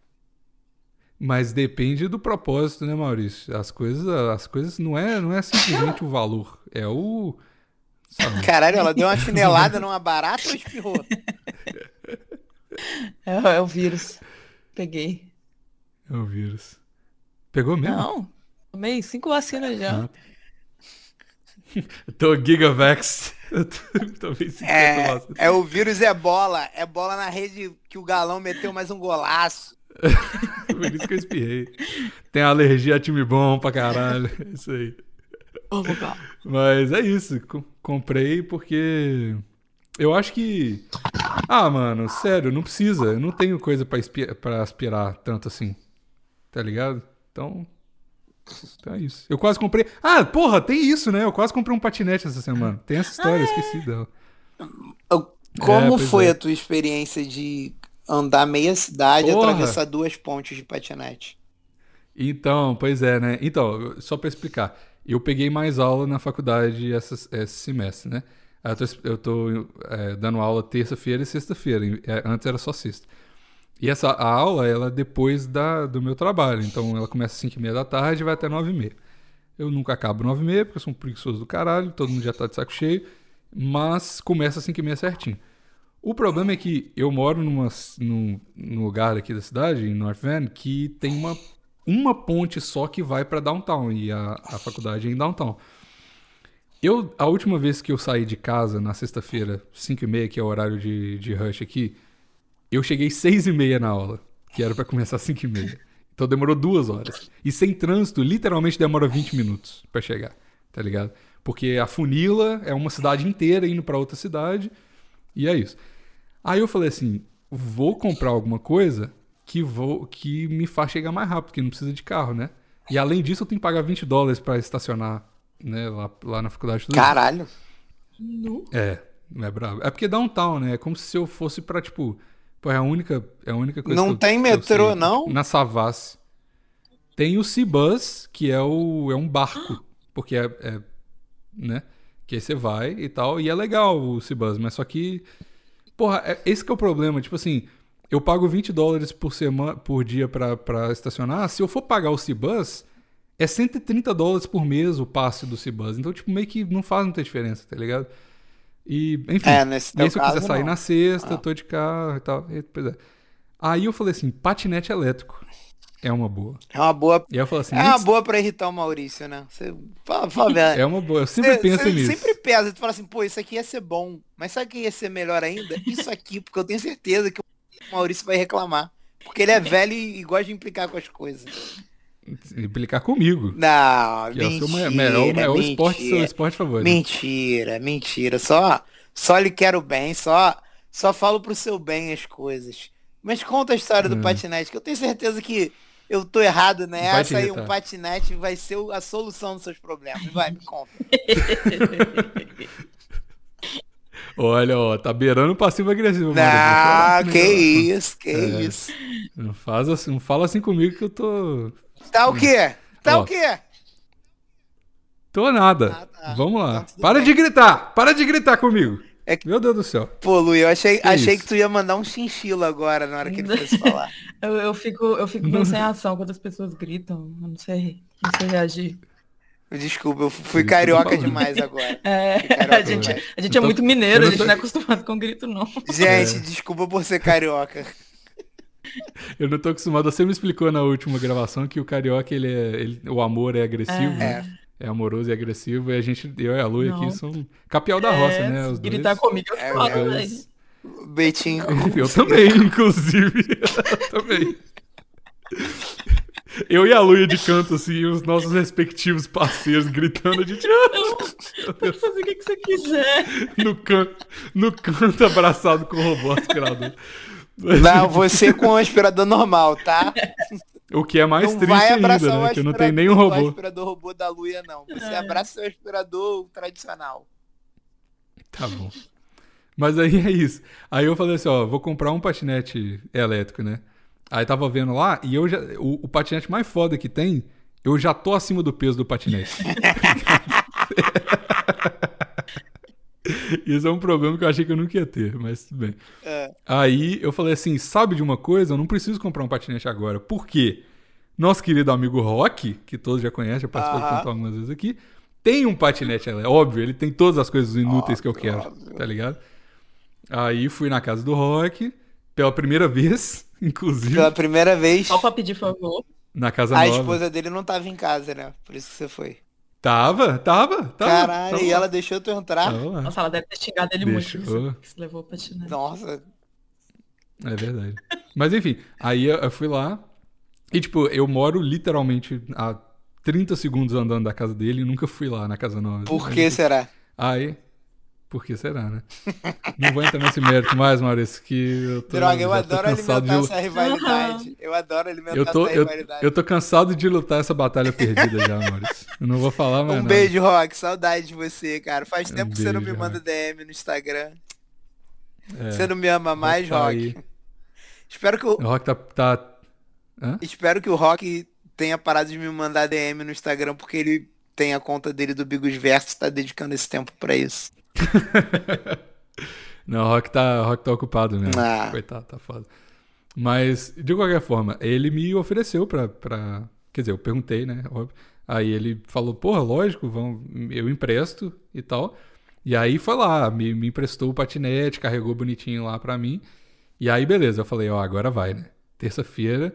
Mas depende do propósito, né, Maurício? As coisas, as coisas não é, não é simplesmente o valor, é o sabe? Caralho, ela deu uma chinelada numa barata ou espirrou? É, é o vírus. Peguei. É o vírus. Pegou mesmo? Não. Tomei cinco vacinas já. Ah. Eu Tô Gigavax. Eu tô- Tomei 50 É, vacinas. é o vírus é bola. É bola na rede que o galão meteu mais um golaço. Por isso que eu espirrei. Tem alergia a time bom pra caralho. É isso aí. Mas é isso. co- Comprei porque. Eu acho que. Ah, mano, sério, não precisa. Eu não tenho coisa pra, pra aspirar tanto assim. Tá ligado? Então. Então é isso. Eu quase comprei. Ah, porra, tem isso, né? Eu quase comprei um patinete essa semana. Tem essa história, eu esqueci dela. Como pois foi é. a tua experiência de andar meia cidade Porra. atravessar duas pontes de patinete? Então, pois é, né? Então, só pra explicar. Eu peguei mais aula na faculdade essa- esse semestre, né? Eu tô, eu tô, é, dando aula terça-feira e sexta-feira. é, Antes era só sexta. E essa a aula, ela é depois da, do meu trabalho. Então, ela começa às 5 e meia da tarde e vai até 9 e meia. Eu nunca acabo 9 e meia, porque eu sou um preguiçoso do caralho. Todo mundo já tá de saco cheio. Mas começa às 5 e meia certinho. O problema é que eu moro numa, num, num lugar aqui da cidade, em North Van, que tem uma, uma ponte só que vai pra downtown e a, a faculdade é em downtown. Eu, a última vez que eu saí de casa, na sexta-feira, 5 e meia, que é o horário de, de rush aqui, eu cheguei 6 e meia na aula, que era pra começar às 5 e meia. Então demorou duas horas. E sem trânsito, literalmente demora 20 minutos pra chegar, tá ligado? Porque a Funila é uma cidade inteira indo pra outra cidade, e é isso. Aí eu falei assim, vou comprar alguma coisa que vou que me faz chegar mais rápido, porque não precisa de carro, né? E além disso, eu tenho que pagar 20 dólares pra estacionar, né, lá, lá na faculdade. tudo isso. Caralho. Nu. É, é brabo. É porque downtown, né? É como se eu fosse pra, tipo, pô, é a única, é a única coisa Não que eu- tem que eu metrô, sei. não? Na Savassi. Tem o Cibus, que é o é um barco, porque é, é, né? Que aí você vai e tal, e é legal o Cibus, mas só que porra, é, esse que é o problema, tipo assim, eu pago 20 dólares por semana por dia pra, pra estacionar, se eu for pagar o Cibus, é 130 dólares por mês o passe do Cibus. Então, tipo, meio que não faz muita diferença, tá ligado? E, enfim. É, nesse E aí, se eu quiser sair não. na sexta, Ah. tô de carro e tal. E, pois é. Aí eu falei assim, patinete elétrico é uma boa. É uma boa. E eu falei assim, É uma boa pra irritar o Maurício, né? Você fala, fala verdade. é uma boa. Eu sempre Você- penso você nisso. sempre pesa, tu fala assim, pô, isso aqui ia ser bom. Mas sabe o que ia ser melhor ainda? Isso aqui, porque eu tenho certeza que o Maurício vai reclamar. Porque ele é velho e, e gosta de implicar com as coisas. Implicar comigo. Não, Que é o mentira, maior, maior, maior esporte, seu mentira, esporte favorito. mentira, mentira. Só, só lhe quero bem, só, só falo pro seu bem as coisas. Mas conta a história do Hum. patinete, que eu tenho certeza que eu tô errado nessa e irritar. um patinete vai ser a solução dos seus problemas. Vai, me conta. Olha, ó, tá beirando passivo-agressivo. Maurício. Ah, que isso, que É. isso. Não, faz assim, não fala assim comigo que eu tô. Tá o quê? Tá Ó. o quê? Tô nada. Ah, tá. Vamos lá. Então, Para bem. de gritar! Para de gritar comigo! É que- Meu Deus do céu. Pô, Lu, eu achei, Que achei isso? que tu ia mandar um chinchilo agora na hora que ele fosse falar. Eu, eu fico, eu fico meio sem ação quando as pessoas gritam. Eu não sei, não sei reagir. Desculpa, eu fui carioca demais agora. É, carioca a gente, demais. a gente é tô- muito mineiro, eu a gente tô- não é acostumado com grito, não. Gente, É. desculpa por ser carioca. Eu não tô acostumado. Você me explicou na última gravação que o carioca, ele é. ele- o amor é agressivo. É. né? É amoroso e agressivo. E a gente, eu e a Lu aqui são capial da roça, É, né? Os dois. gritar comigo, eu É, falo, é, velho. Betinho. Eu também, inclusive. Eu também. Eu e a Luia de canto, assim, e os nossos respectivos parceiros gritando, a gente. "Ah, meu Pode Deus", fazer o que, você quiser. no canto, no canto abraçado com o robô aspirador. Não, você com o aspirador normal, tá? O que é mais não triste ainda, né? Que não tem nenhum o robô. aspirador robô da Luia, não. Você É. abraça o aspirador tradicional. Tá bom. Mas aí é isso. Aí eu falei assim, ó, vou comprar um patinete elétrico, né? Aí tava vendo lá e eu já. O, o patinete mais foda que tem, eu já tô acima do peso do patinete. Isso é um problema que eu achei que eu nunca ia ter, mas tudo bem. É. Aí eu falei assim: sabe de uma coisa? Eu não preciso comprar um patinete agora. Por quê? Nosso querido amigo Rock, que todos já conhecem, já participou do Aham. Plantão algumas vezes aqui, tem um patinete elétrico. Óbvio, ele tem todas as coisas inúteis que eu quero, óbvio. tá ligado? Aí fui na casa do Rock, pela primeira vez, inclusive, Pela primeira vez, Só pra pedir favor. na casa a nova. esposa dele não tava em casa, né? Por isso que você foi. Tava, tava, tava. Caralho, tava e ela deixou tu entrar? Tava. Nossa, ela deve ter xingado ele Deixou. muito. Que você levou pra chinelo. Nossa. É verdade. Mas enfim, aí eu eu fui lá e, tipo, eu moro literalmente a 30 segundos andando da casa dele e nunca fui lá na casa nova. Por que será? Aí. Por que será, né? Não vou entrar nesse mérito mais, Maurício, que eu tô, Droga, eu adoro cansado de alimentar lu- essa rivalidade. Eu adoro alimentar eu tô, essa eu, rivalidade. eu tô cansado de lutar essa batalha perdida já, Maurício. Eu não vou falar mais Um nada. beijo, Rock. Saudade de você, cara. Faz Um tempo que você não me beijo, manda Rock. DM no Instagram. É, Você não me ama mais, tá Rock? aí. Espero que o, O Rock tá. tá... Hã? espero que o Rock tenha parado de me mandar DM no Instagram porque ele tem a conta dele do Bigos Verso e tá dedicando esse tempo pra isso. Não, o Rock tá, Rock tá ocupado mesmo. Ah. Coitado, tá foda. Mas, de qualquer forma, ele me ofereceu pra, pra. Quer dizer, eu perguntei, né? Aí ele falou, porra, lógico, vão, eu empresto e tal. E aí foi lá, me, me emprestou o patinete, carregou bonitinho lá pra mim. E aí, beleza, eu falei, ó, agora vai, né? Terça-feira,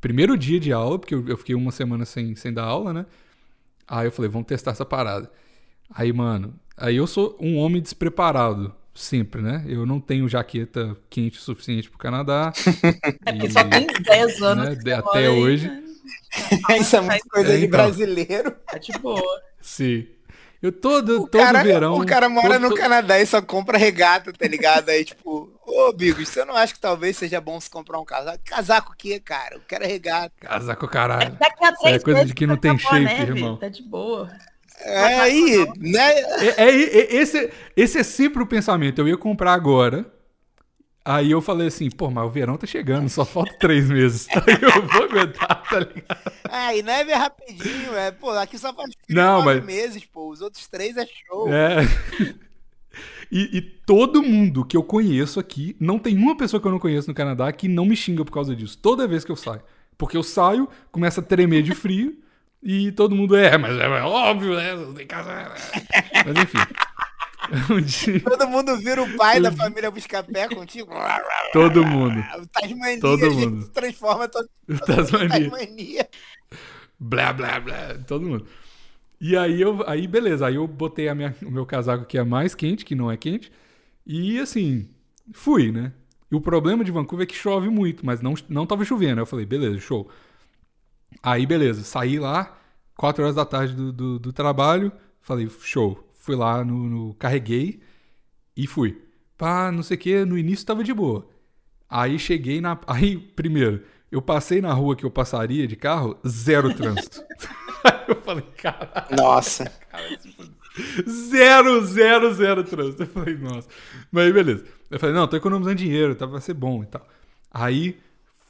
primeiro dia de aula, porque eu, eu fiquei uma semana sem, sem dar aula, né? Aí eu falei, vamos testar essa parada. Aí, mano, aí eu sou um homem despreparado, sempre, né? Eu não tenho jaqueta quente o suficiente pro Canadá. É porque só tem 10 anos. né, até mora aí, hoje. né? Isso é muito coisa É, de então. brasileiro. Tá de boa. Sim. Eu todo, O todo cara, verão. o cara mora todo- no todo- Canadá e só compra regata, tá ligado? Aí, tipo, ô, Bigos, você não acha que talvez seja bom se comprar um casaco? Casaco o quê, cara? Eu quero regata. Casaco, caralho. Daqui a é três coisa meses de que não tem a shape, neve, irmão. Tá de boa. É aí, né? É, é- é- esse, esse é sempre o pensamento. Eu ia comprar agora. Aí eu falei assim, pô, mas o verão tá chegando, só falta três meses. Aí eu vou aguentar, tá ligado? Ah, e neve é rapidinho, é. Pô, aqui só faz frio Não, nove mas- meses, pô. Os outros três é show. É. E, e todo mundo que eu conheço aqui, não tem uma pessoa que eu não conheço no Canadá que não me xinga por causa disso. Toda vez que eu saio. Porque eu saio, começa a tremer de frio e todo mundo é, mas é óbvio, né? Tem casa. Mas enfim. Um dia- Todo mundo vira o pai da família Buscapé contigo. todo mundo. Tasmania, Todo mundo. se transforma todo Tasmania. Tasmania. blá, blá, blá, todo mundo. E aí eu, aí beleza, aí eu botei a minha, o meu casaco que é mais quente, que não é quente, e assim, fui, né? E o problema de Vancouver é que chove muito, mas não, não tava chovendo. Aí eu falei, beleza, show. Aí beleza, saí lá, 4 horas da tarde do, do, do trabalho, falei, show. Fui lá no, no- carreguei e fui. Pá, não sei o que, no início tava de boa. Aí cheguei na. Aí, primeiro, eu passei na rua que eu passaria de carro, zero trânsito. Aí eu falei, caralho, Nossa. zero, zero, zero trânsito. Eu falei, nossa. Mas aí, beleza. Eu falei, não, tô economizando dinheiro, tá, vai ser bom e tal. Aí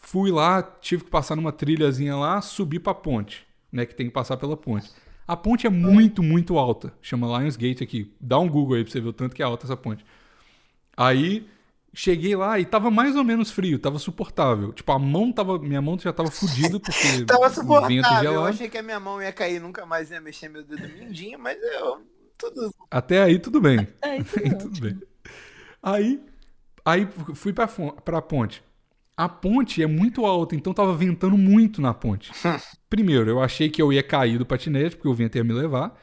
fui lá, tive que passar numa trilhazinha lá, subi pra ponte, né? Que tem que passar pela ponte. A ponte é muito, muito alta. Chama Lionsgate aqui. Dá um Google aí pra você ver o tanto que é alta essa ponte. Aí cheguei lá e tava mais ou menos frio, tava suportável. Tipo, a mão tava. Minha mão já tava fodida porque. Tava o vento suportável. Eu achei que a minha mão ia cair, nunca mais ia mexer meu dedo mindinho, mas eu. Tudo. Até aí tudo bem. É isso Aí mesmo. tudo bem. Aí, aí fui pra, pra ponte. A ponte é muito alta, então tava ventando muito na ponte. Primeiro, eu achei que eu ia cair do patinete, porque o vento ia me levar.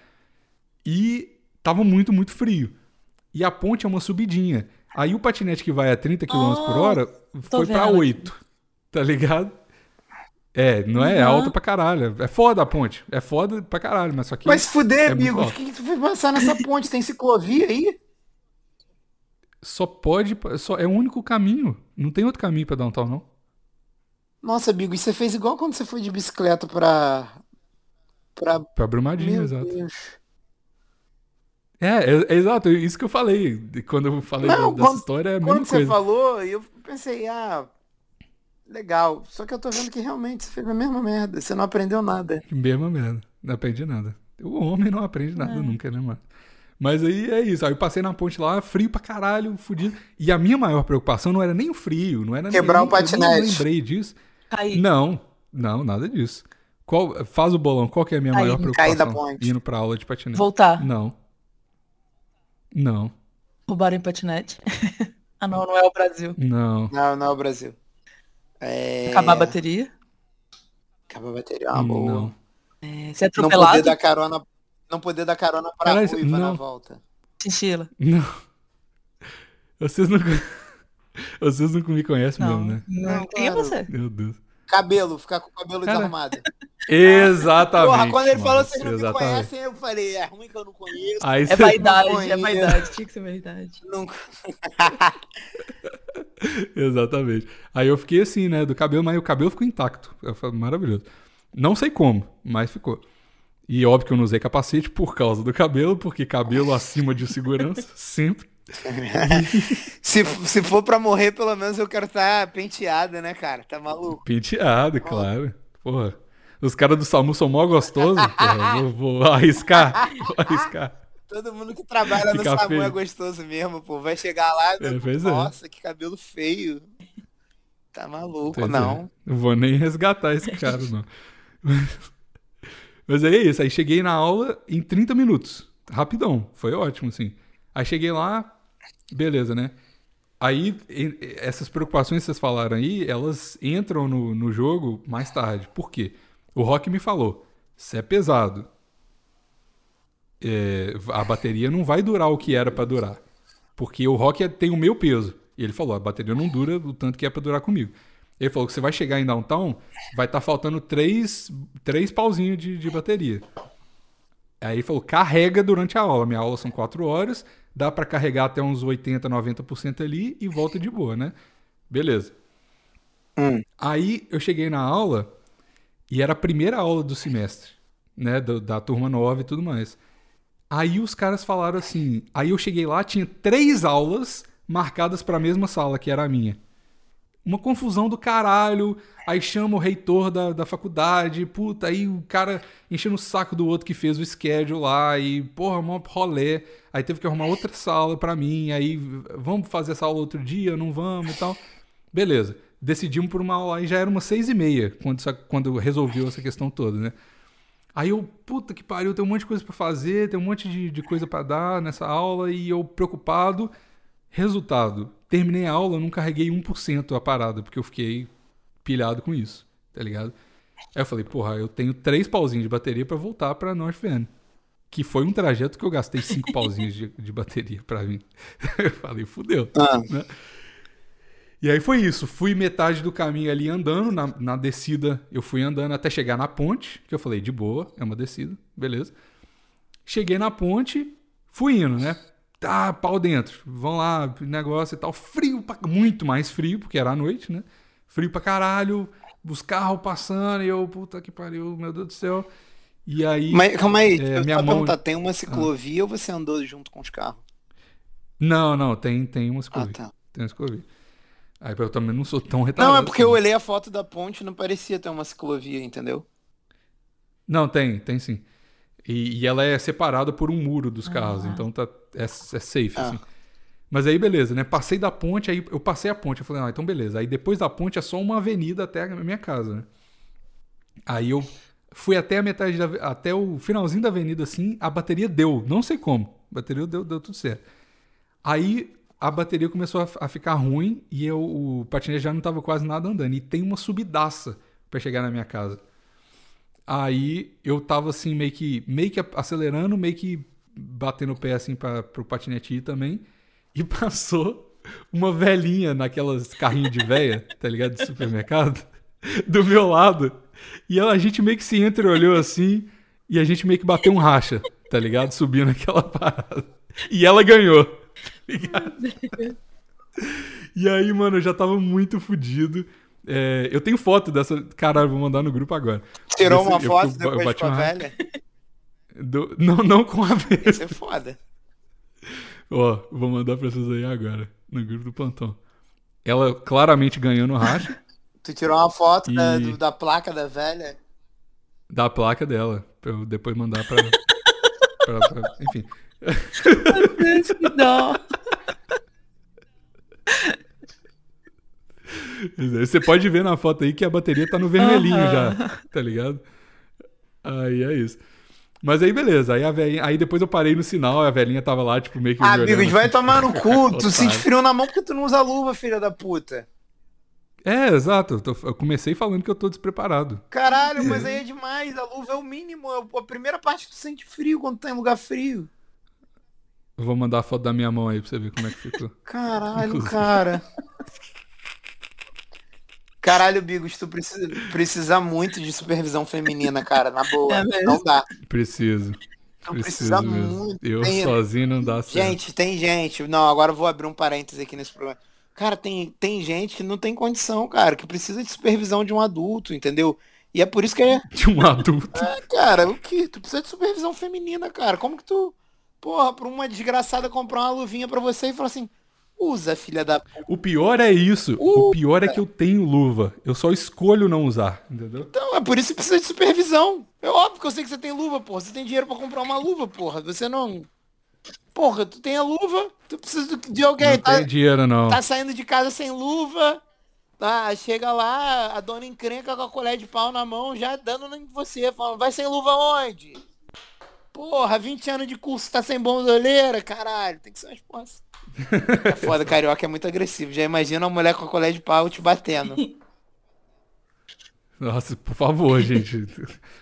E tava muito, muito frio. E a ponte é uma subidinha. Aí o patinete que vai a 30 km por hora foi aqui. 8. Tá ligado? É, não é, é Uhum. alta pra caralho. É foda a ponte. É foda pra caralho, mas só que. Se fuder, é amigos. O que, que tu foi passar nessa ponte? Tem ciclovia aí? Só pode. Só, é o único caminho. Não tem outro caminho pra downtown, não. Nossa, Bigo, você fez igual quando você foi de bicicleta pra. pra. Pra Brumadinho, Meu exato. Deus. É, é, é exato, é isso que eu falei. Quando eu falei Não, da- dessa história, é a mesma Quando você falou, eu pensei, ah. Legal. Só que eu tô vendo que realmente você fez a mesma merda. Você não aprendeu nada. Mesma merda. Não aprendi nada. O homem não aprende nada É. nunca, né, mano? Mas aí é isso. Aí eu passei na ponte lá, frio pra caralho, fudido. E a minha maior preocupação não era nem o frio, não era Quebrar nem, o patinete. Eu nem lembrei disso. Caí. Não, não, nada disso. Qual, faz o bolão, qual que é a minha Cair. maior Cair preocupação? da ponte. Indo pra aula de patinete. Voltar. Não. Não, Roubaram em patinete. ah, não, não é o Brasil. não. Não, não é o Brasil. É... Acabar a bateria. Acabar a bateria. é uma boa. não. É, ser Não poder atropelado. dar carona. Não poder dar carona pra Caralho, ruiva na não. volta. Chinchila. Não. Vocês não. Vocês não me conhecem Não, mesmo, né? não. Quem é você? Meu Deus. Cabelo, ficar com o cabelo Cara, desarrumado. Exatamente. Porra, quando ele falou mano, vocês não me conhecem, eu falei, é ruim que eu não conheço. Aí É vaidade, é vaidade. Tinha que ser vaidade. Nunca. Exatamente. Aí eu fiquei assim, né, do cabelo, mas o cabelo ficou intacto. Foi maravilhoso. Não sei como, mas ficou. E óbvio que eu não usei capacete por causa do cabelo, porque cabelo acima de segurança, sempre. se, se for pra morrer, pelo menos eu quero estar penteada, né, cara? Tá maluco? Penteado, claro. Porra. Os caras do SAMU são mó gostosos. Vou, vou arriscar. Vou arriscar. Todo mundo que trabalha no SAMU feio. é gostoso mesmo, pô. Vai chegar lá, É, pois é. nossa, que cabelo feio. Tá maluco, Pois é. não. Não vou nem resgatar esse cara, não. Mas aí é isso. Aí cheguei na aula em 30 minutos. Rapidão. Foi ótimo, assim. Aí cheguei lá, beleza, né? Aí, essas preocupações que vocês falaram aí, elas entram no, no jogo mais tarde. Por quê? O Rock me falou: se é pesado, é, a bateria não vai durar o que era pra durar. Porque o Rock é- tem o meu peso. E ele falou: a bateria não dura o tanto que é pra durar comigo. Ele falou que você vai chegar em downtown, vai estar faltando três, três pauzinhos de, de bateria. Aí ele falou: carrega durante a aula. Minha aula são quatro horas, dá pra carregar até uns 80, 90% ali e volta de boa, né? Beleza. Hum. Aí eu cheguei na aula e era a primeira aula do semestre, né? do- da turma nova e tudo mais. Aí os caras falaram assim. Aí eu cheguei lá, tinha três aulas marcadas para a mesma sala, que era a minha. Uma confusão do caralho. Aí chama o reitor da, da faculdade. Puta, aí o cara enchendo o saco do outro que fez o schedule lá. E, porra, mó rolê. Aí teve que arrumar outra sala pra mim. Aí, vamos fazer essa aula outro dia? Não vamos e tal. Beleza. Decidimos por uma aula. Aí já era umas seis e meia, quando, quando resolveu essa questão toda, né? Aí eu, puta que pariu, tem um monte de coisa pra fazer, tem um monte de, de coisa pra dar nessa aula e eu preocupado. Resultado, terminei a aula, não carreguei 1% a parada, porque eu fiquei pilhado com isso, tá ligado? Aí eu falei, porra, eu tenho três pauzinhos de bateria pra voltar pra North Van. Que foi um trajeto que eu gastei cinco pauzinhos de, de bateria pra vir. eu falei, fudeu. Ah. né? E aí foi isso. Fui metade do caminho ali andando. Na, na descida, eu fui andando até chegar na ponte, que eu falei, de boa, é uma descida, beleza. Cheguei na ponte, fui indo, né? Tá, pau dentro. Vão lá, negócio e tal. Frio, pra, muito mais frio, porque era à noite, né? Frio pra caralho, os carros passando, e eu, puta que pariu, meu Deus do céu. E aí. Mas calma aí, É, eu minha mão- tem uma ciclovia ou você andou junto com os carros? Não, não, tem, tem uma Ah, escovia. tá. Tem uma escovia. Aí eu também não sou tão retardado. Não, é porque assim. eu olhei a foto da ponte e não parecia ter uma ciclovia, entendeu? Não, tem, tem sim. E, e ela é separada por um muro dos carros, Ah. então tá, é, é safe, Ah. assim. Mas aí, beleza, né? Passei da ponte, aí eu passei a ponte. Eu falei, ah, então beleza. Aí depois da ponte é só uma avenida até a minha casa, né? Aí eu fui até a metade, da, até o finalzinho da avenida, assim, a bateria deu. Não sei como. A bateria deu, deu tudo certo. Aí a bateria começou a, a ficar ruim e eu, o patinete já não tava quase nada andando. E tem uma subidaça pra chegar na minha casa. Aí eu tava assim, meio que, meio que acelerando, meio que batendo o pé assim para pro patinete ir também. E passou uma velhinha naquelas carrinhos de véia, tá ligado? De supermercado, do meu lado. E a gente meio que se entreolhou assim e a gente meio que bateu um racha, tá ligado? Subindo aquela parada. E ela ganhou, tá ligado? E aí, mano, eu já tava muito fudido. É, eu tenho foto dessa. Caralho, vou mandar no grupo agora. Tirou Desse- uma foto eu- eu depois bati com a velha? Do- não, não com a vez. Isso é foda. Ó, vou mandar pra vocês aí agora, no grupo do plantão. Ela claramente ganhou no racha Tu tirou uma foto da, E- do- da placa da velha? da placa dela, pra eu depois mandar pra. pra- pra- enfim. Deus, que dó. Você pode ver na foto aí que a bateria tá no vermelhinho Aham. já, tá ligado? Aí é isso. Mas aí beleza, aí a velhinha, aí depois eu parei no sinal, a velhinha tava lá, tipo, meio que. Ah, me olhando vai assim. tomar no cu. Tu sente frio na mão porque tu não usa luva, filha da puta. É, exato. Eu, tô- eu comecei falando que eu tô despreparado. Caralho, mas aí é demais. A luva é o mínimo. É a primeira parte que tu sente frio quando tá em lugar frio. Eu vou mandar a foto da minha mão aí pra você ver como é que ficou. Caralho, Inclusive. cara. Caralho, Bigos, tu precisa, precisa muito de supervisão feminina, cara, na boa. É não dá. Preciso. Não Preciso precisa mesmo. muito. Eu Tem- sozinho não dá certo. Gente, tem gente. Não, agora eu vou abrir um parênteses aqui nesse problema. Cara, tem, tem gente que não tem condição, cara, que precisa de supervisão de um adulto, entendeu? E é por isso que é. De um adulto. Cara, o que? Tu precisa de supervisão feminina, cara. Como que tu. Porra, pra uma desgraçada comprar uma luvinha pra você e falar assim. Usa, filha da. O pior é isso. O pior é que eu tenho luva. Eu só escolho não usar, entendeu? Então, é por isso que precisa de supervisão. É óbvio que eu sei que você tem luva, porra. Você tem dinheiro pra comprar uma luva, porra. Você não. Porra, tu tem a luva, tu precisa de- alguém. não Tá, tem dinheiro, não. tá saindo de casa sem luva. Tá, chega lá, a dona encrenca com a colher de pau na mão, já dando em você, falando, vai sem luva onde? Porra, 20 anos de curso, tá sem bandoleira, caralho, tem que ser uma resposta. É foda, carioca é muito agressivo. Já imagina uma mulher com a colher de pau te batendo. Nossa, por favor, gente.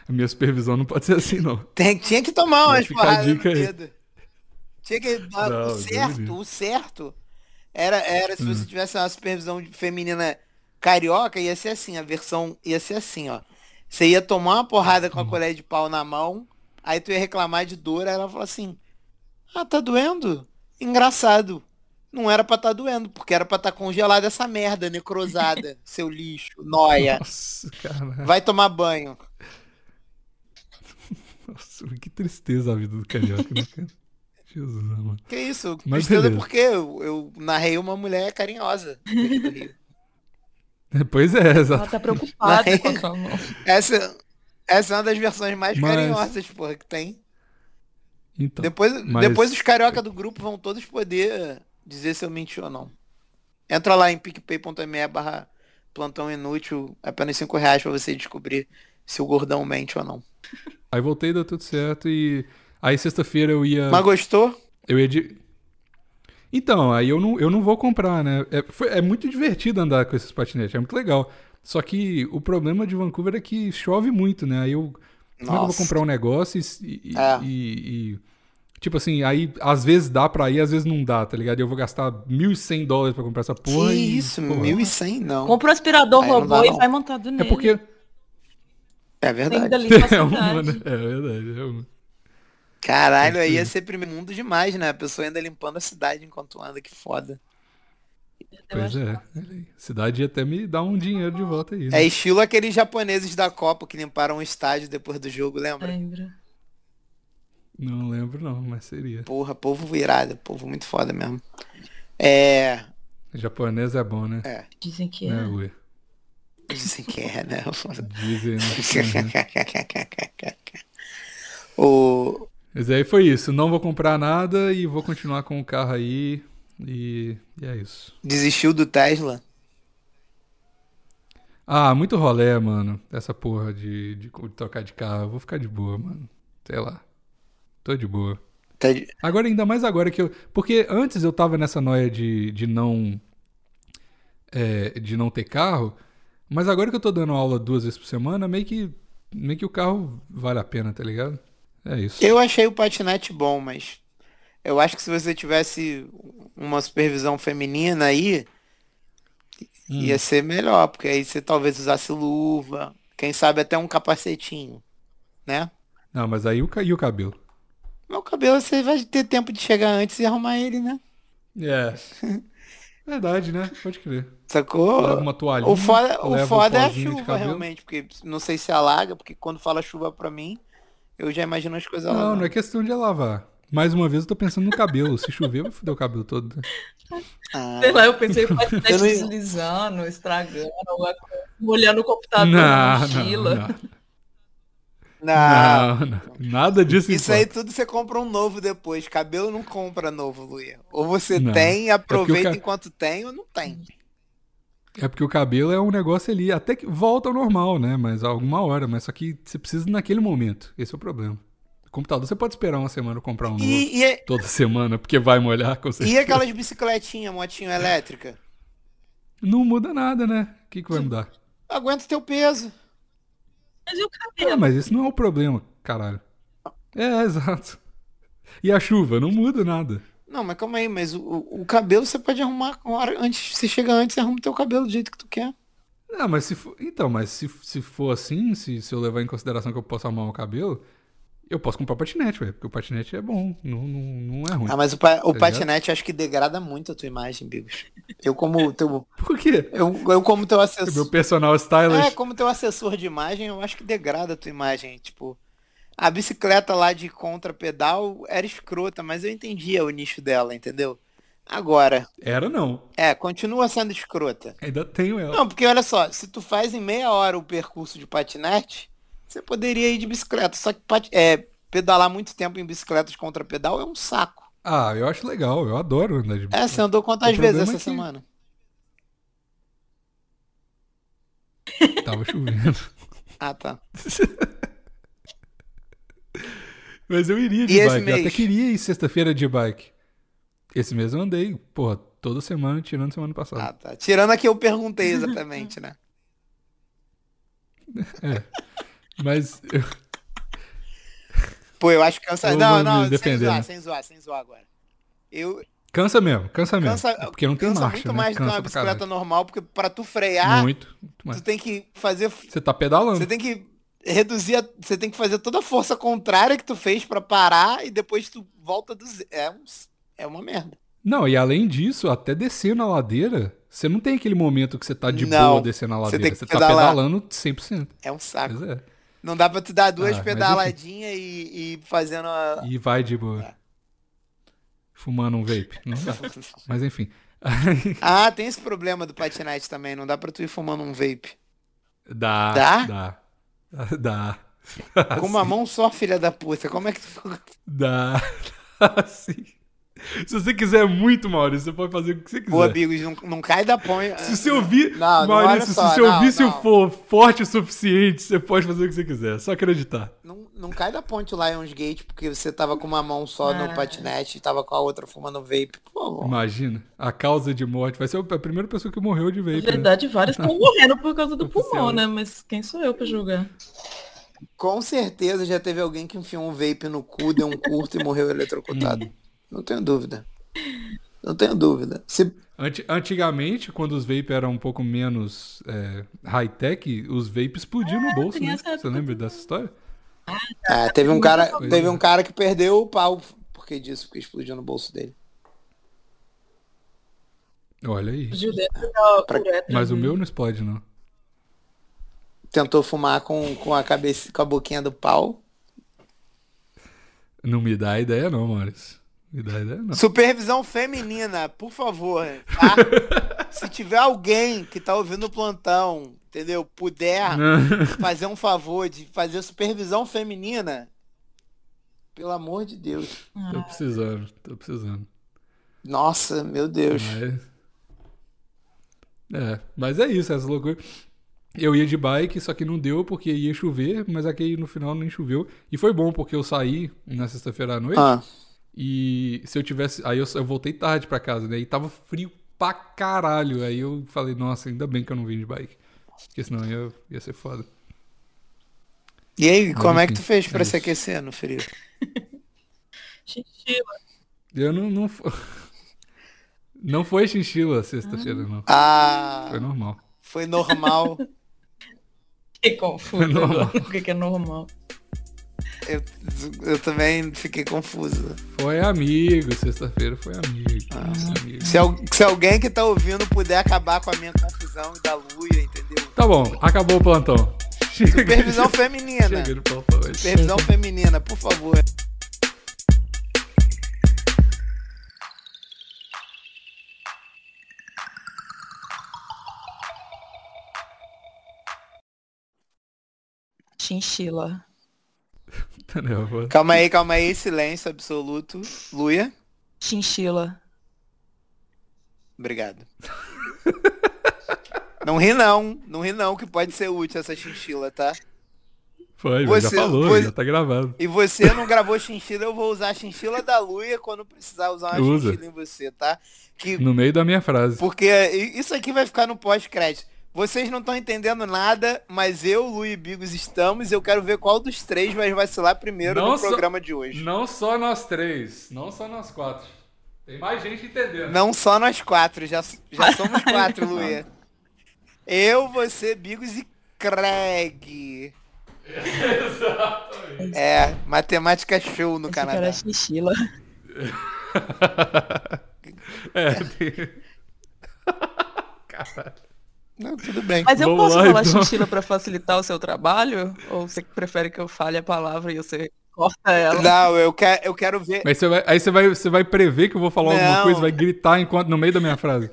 A minha supervisão não pode ser assim, não. Tem, tinha que tomar umas porradas no dica aí. dedo. Tinha que Não, o certo, o certo era, era se Hum. você tivesse uma supervisão feminina carioca, ia ser assim, a versão ia ser assim, ó. Você ia tomar uma porrada Hum. com a colher de pau na mão, aí tu ia reclamar de dor, aí ela falou assim, ah, tá doendo? Engraçado. Não era pra tá doendo, porque era pra tá congelada essa merda, necrosada, seu lixo, noia. Nossa, cara. Vai tomar banho. Nossa, que tristeza a vida do carioca, né, cara? Jesus, mano. Que isso? Mas Tristeza beleza. porque eu, eu narrei uma mulher carinhosa do Rio. Pois é, exato. Ela tá preocupada com a sua mão. Essa, essa é uma das versões mais Mas- carinhosas, porra, que tem. Então, Depois, mas- depois os carioca do grupo vão todos poder dizer se eu menti ou não. Entra lá em picpay.me barra plantão inútil, é apenas 5 reais pra você descobrir se o gordão mente ou não. aí voltei, deu tudo certo e... Aí sexta-feira eu ia... Mas gostou? Eu ia de... Então, aí eu não, eu não vou comprar, né? É, foi- é muito divertido andar com esses patinetes, é muito legal. Só que o problema de Vancouver é que chove muito, né? Aí eu... Como é eu vou Nossa. comprar um negócio e, e- É. e- e- Tipo assim, aí às vezes dá pra ir, às vezes não dá, tá ligado? E eu vou gastar 1.100 dólares pra comprar essa porra que e... isso, porra. 1.100 não. Compra o aspirador Aí robô dá, e vai montado nele. É porque... É verdade. É uma, né? É verdade. É uma. Caralho, aí ia ser primeiro mundo demais, né? A pessoa ainda limpando a cidade enquanto anda, que foda. Pois é. Cidade ia até me dar um dinheiro de volta aí. É Né? estilo aqueles japoneses da Copa que limparam o estádio depois do jogo, lembra? Lembra? Não lembro não, mas seria. Porra, povo virado, povo muito foda mesmo. É. Japonês é bom, né? É, Dizem que é. Né, Ui? dizem que é, né? Dizem, né? o... Mas aí foi isso. Não vou comprar nada e vou continuar com o carro aí. E, e é isso. Desistiu do Tesla? Ah, muito rolé, mano. Essa porra de, de, de trocar de carro. Eu vou ficar de boa, mano. Sei lá. Tô de boa. Tá de- Agora, ainda mais agora que eu. Porque antes eu tava nessa noia de, de não. é, de não ter carro. Mas agora que eu tô dando aula duas vezes por semana, meio que. Meio que o carro vale a pena, tá ligado? É isso. Eu achei o patinete bom, mas eu acho que se você tivesse uma supervisão feminina aí, Hum. ia ser melhor, porque aí você talvez usasse luva, quem sabe até um capacetinho, né? Não, mas aí o, e o cabelo? Meu cabelo você vai ter tempo de chegar antes e arrumar ele, né? É. Verdade, né? Pode crer. Sacou? Leva uma toalhinha. O foda, o leva um foda é a chuva, realmente, porque não sei se alaga, porque quando fala chuva pra mim, eu já imagino as coisas Não, alagando. não é questão de lavar. Mais uma vez eu tô pensando no cabelo. Se chover, vai foder o cabelo todo. Ah, Sei lá, eu pensei Eu não ia- deslizando, estragando, coisa, molhando o computador Não, na não, mochila. não. não. Não, não. Nada disso Isso aí importa. tudo você compra um novo depois. Cabelo não compra novo, Luia. Ou você Não. tem e aproveita ca- enquanto tem, ou não tem. É porque o cabelo é um negócio ali, até que volta ao normal, né? Mas alguma hora, mas só que você precisa naquele momento. Esse é o problema. O computador você pode esperar uma semana comprar um novo. E, e, Toda semana, porque vai molhar com certeza. e aquelas bicicletinhas, motinho elétrica? Não muda nada, né? O que, que vai mudar? Aguenta o teu peso. Mas e o Ah, cabelo? mas isso não é o problema, caralho. É, exato. E a chuva? Não muda nada. Não, mas calma aí, mas o, o- o cabelo você pode arrumar uma hora antes. Você chega antes e arruma o teu cabelo do jeito que tu quer. Não, mas se for. Então, mas se, se for assim, se, se eu levar em consideração que eu posso arrumar o cabelo, eu posso comprar patinete, velho. Porque o patinete é bom, não, não, não é ruim. Ah, mas o, pa- o Tá patinete acho que degrada muito a tua imagem, Bigos. Eu como teu, Por quê? eu, eu como teu Meu assessor, personal é, stylist. como teu assessor de imagem, eu acho que degrada a tua imagem, tipo, a bicicleta lá de contrapedal era escrota, mas eu entendia o nicho dela, entendeu? Agora, Era não. é, continua sendo escrota. Ainda tenho ela. Não, porque olha só, se tu faz em meia hora o percurso de patinete, você poderia ir de bicicleta. Só que é, pedalar muito tempo em bicicleta de contrapedal é um saco. Ah, eu acho legal. Eu adoro andar de É, você andou quantas O vezes problema essa é que- semana? Tava chovendo. Ah, tá. Mas eu iria de E bike. Eu até queria ir sexta-feira de bike. Esse mês eu andei, porra, toda semana, tirando semana passada. Ah, tá. Tirando a que eu perguntei exatamente, né? Mas eu- Pô, eu acho que cansa. Eu Não, não, sem zoar, né? sem zoar, sem zoar agora. Eu cansa mesmo, cansa mesmo. cansa, É porque não tem cansa marcha, muito né? mais do que uma bicicleta normal, porque pra tu frear, Muito, muito mais. tu tem que fazer. Você tá pedalando. Você tem que reduzir. a- Você tem que fazer toda a força contrária que tu fez pra parar e depois tu volta do zero. É, um, é uma merda. Não, e além disso, até descer na ladeira, você não tem aquele momento que você tá de Não, boa descendo na você ladeira. Você, que tá pedalando 100%. É um saco. Pois é. Não dá pra tu dar duas Ah, mas pedaladinhas e, e fazendo a. E vai de boa. É. Fumando um vape. Não dá. Mas enfim. Ah, tem esse problema do patinete também. Não dá pra tu ir fumando um vape. dá. Dá? Dá. Dá. Com uma mão só, filha da puta. Como é que tu. Dá. Dá sim. Se você quiser muito, Maurício, você pode fazer o que você quiser. Pô, amigos, não, não cai da ponha. Se você ouvir, Não, não, Maurício, se só, seu não, vício não. for forte o suficiente, você pode fazer o que você quiser. Só acreditar. Não, não cai da ponte Lionsgate porque você tava com uma mão só no patinete e tava com a outra fumando vape. Por favor. Imagina, a causa de morte vai ser a primeira pessoa que morreu de Na vape. né? verdade, vários estão morrendo por causa do Oficial. pulmão, né? Mas quem sou eu pra julgar? Com certeza já teve alguém que enfiou um vape no cu, deu um curto e morreu eletrocutado. Não tenho dúvida. Não tenho dúvida. Se, Anti- Antigamente, quando os vape eram um pouco menos é, high-tech, os vapes explodiam no bolso, tem né? essa Você lembra dessa história? ah, teve um cara, teve é. um cara que perdeu o pau porque disso, porque explodiu no bolso dele. Olha aí. Da Pra- uretra Mas o meu não explode, não. Tentou fumar com, com a cabeça, com a boquinha do pau. Não me dá ideia, não, Maurício. Ideia, não. Supervisão feminina, por favor, tá? Se tiver alguém que tá ouvindo o plantão, entendeu? Puder fazer um favor de fazer supervisão feminina, pelo amor de Deus. tô precisando, tô precisando. Nossa, meu Deus. Mas... É, mas é isso, essa loucura. Eu ia de bike, só que não deu porque ia chover, mas aqui no final nem choveu. E foi bom porque eu saí na sexta-feira à noite Ah, e se eu tivesse. Aí eu, eu voltei tarde pra casa, né? E tava frio pra caralho. Aí eu falei, nossa, ainda bem que eu não vim de bike. Porque senão ia, ia ser foda. e aí, Mas como é que enfim, tu fez pra é se isso. aquecer no frio? Chinchila. Eu não. Não, não foi chinchila sexta-feira, não. Ah, Foi normal. foi normal. Fiquei confuso Normal. O que que é normal? Eu, eu também fiquei confuso. Foi amigo, sexta-feira foi amigo. Ah. Amigo. Se, se alguém que tá ouvindo puder acabar com a minha confusão e da Luia, entendeu? Tá bom, acabou o plantão. Chega- Supervisão feminina. Chega plantão. Supervisão feminina, por favor. Chinchila. Tá nervoso. Calma aí, calma aí, silêncio absoluto. Luia, Chinchila. obrigado. Não ri não, não ri não, que pode ser útil essa chinchila, tá? Foi, mas Você- já falou, você- já tá gravado. E você não gravou chinchila, eu vou usar a chinchila da Luia quando precisar usar uma Usa. chinchila em você, tá? Que, No meio da minha frase. porque isso aqui vai ficar no pós-crédito. Vocês não estão entendendo nada, mas eu, Lu e Bigos estamos e eu quero ver qual dos três vai vacilar primeiro Não no só- programa de hoje. Não só nós três, não só nós quatro. Tem mais gente entendendo. Não só nós quatro, já, já somos quatro, Luia. Eu, você, Bigos e Craig. Exatamente. É, matemática show no Esse Canadá. cara é chinchila. é, tem... Caralho. Não, tudo bem. Mas eu Vamos posso lá, falar então. chinchila pra facilitar o seu trabalho? Ou você prefere que eu fale a palavra e você corta ela? Não, eu quero, eu quero ver. Mas você vai, aí você vai, você vai prever que eu vou falar alguma Não. coisa, vai gritar enquanto no meio da minha frase.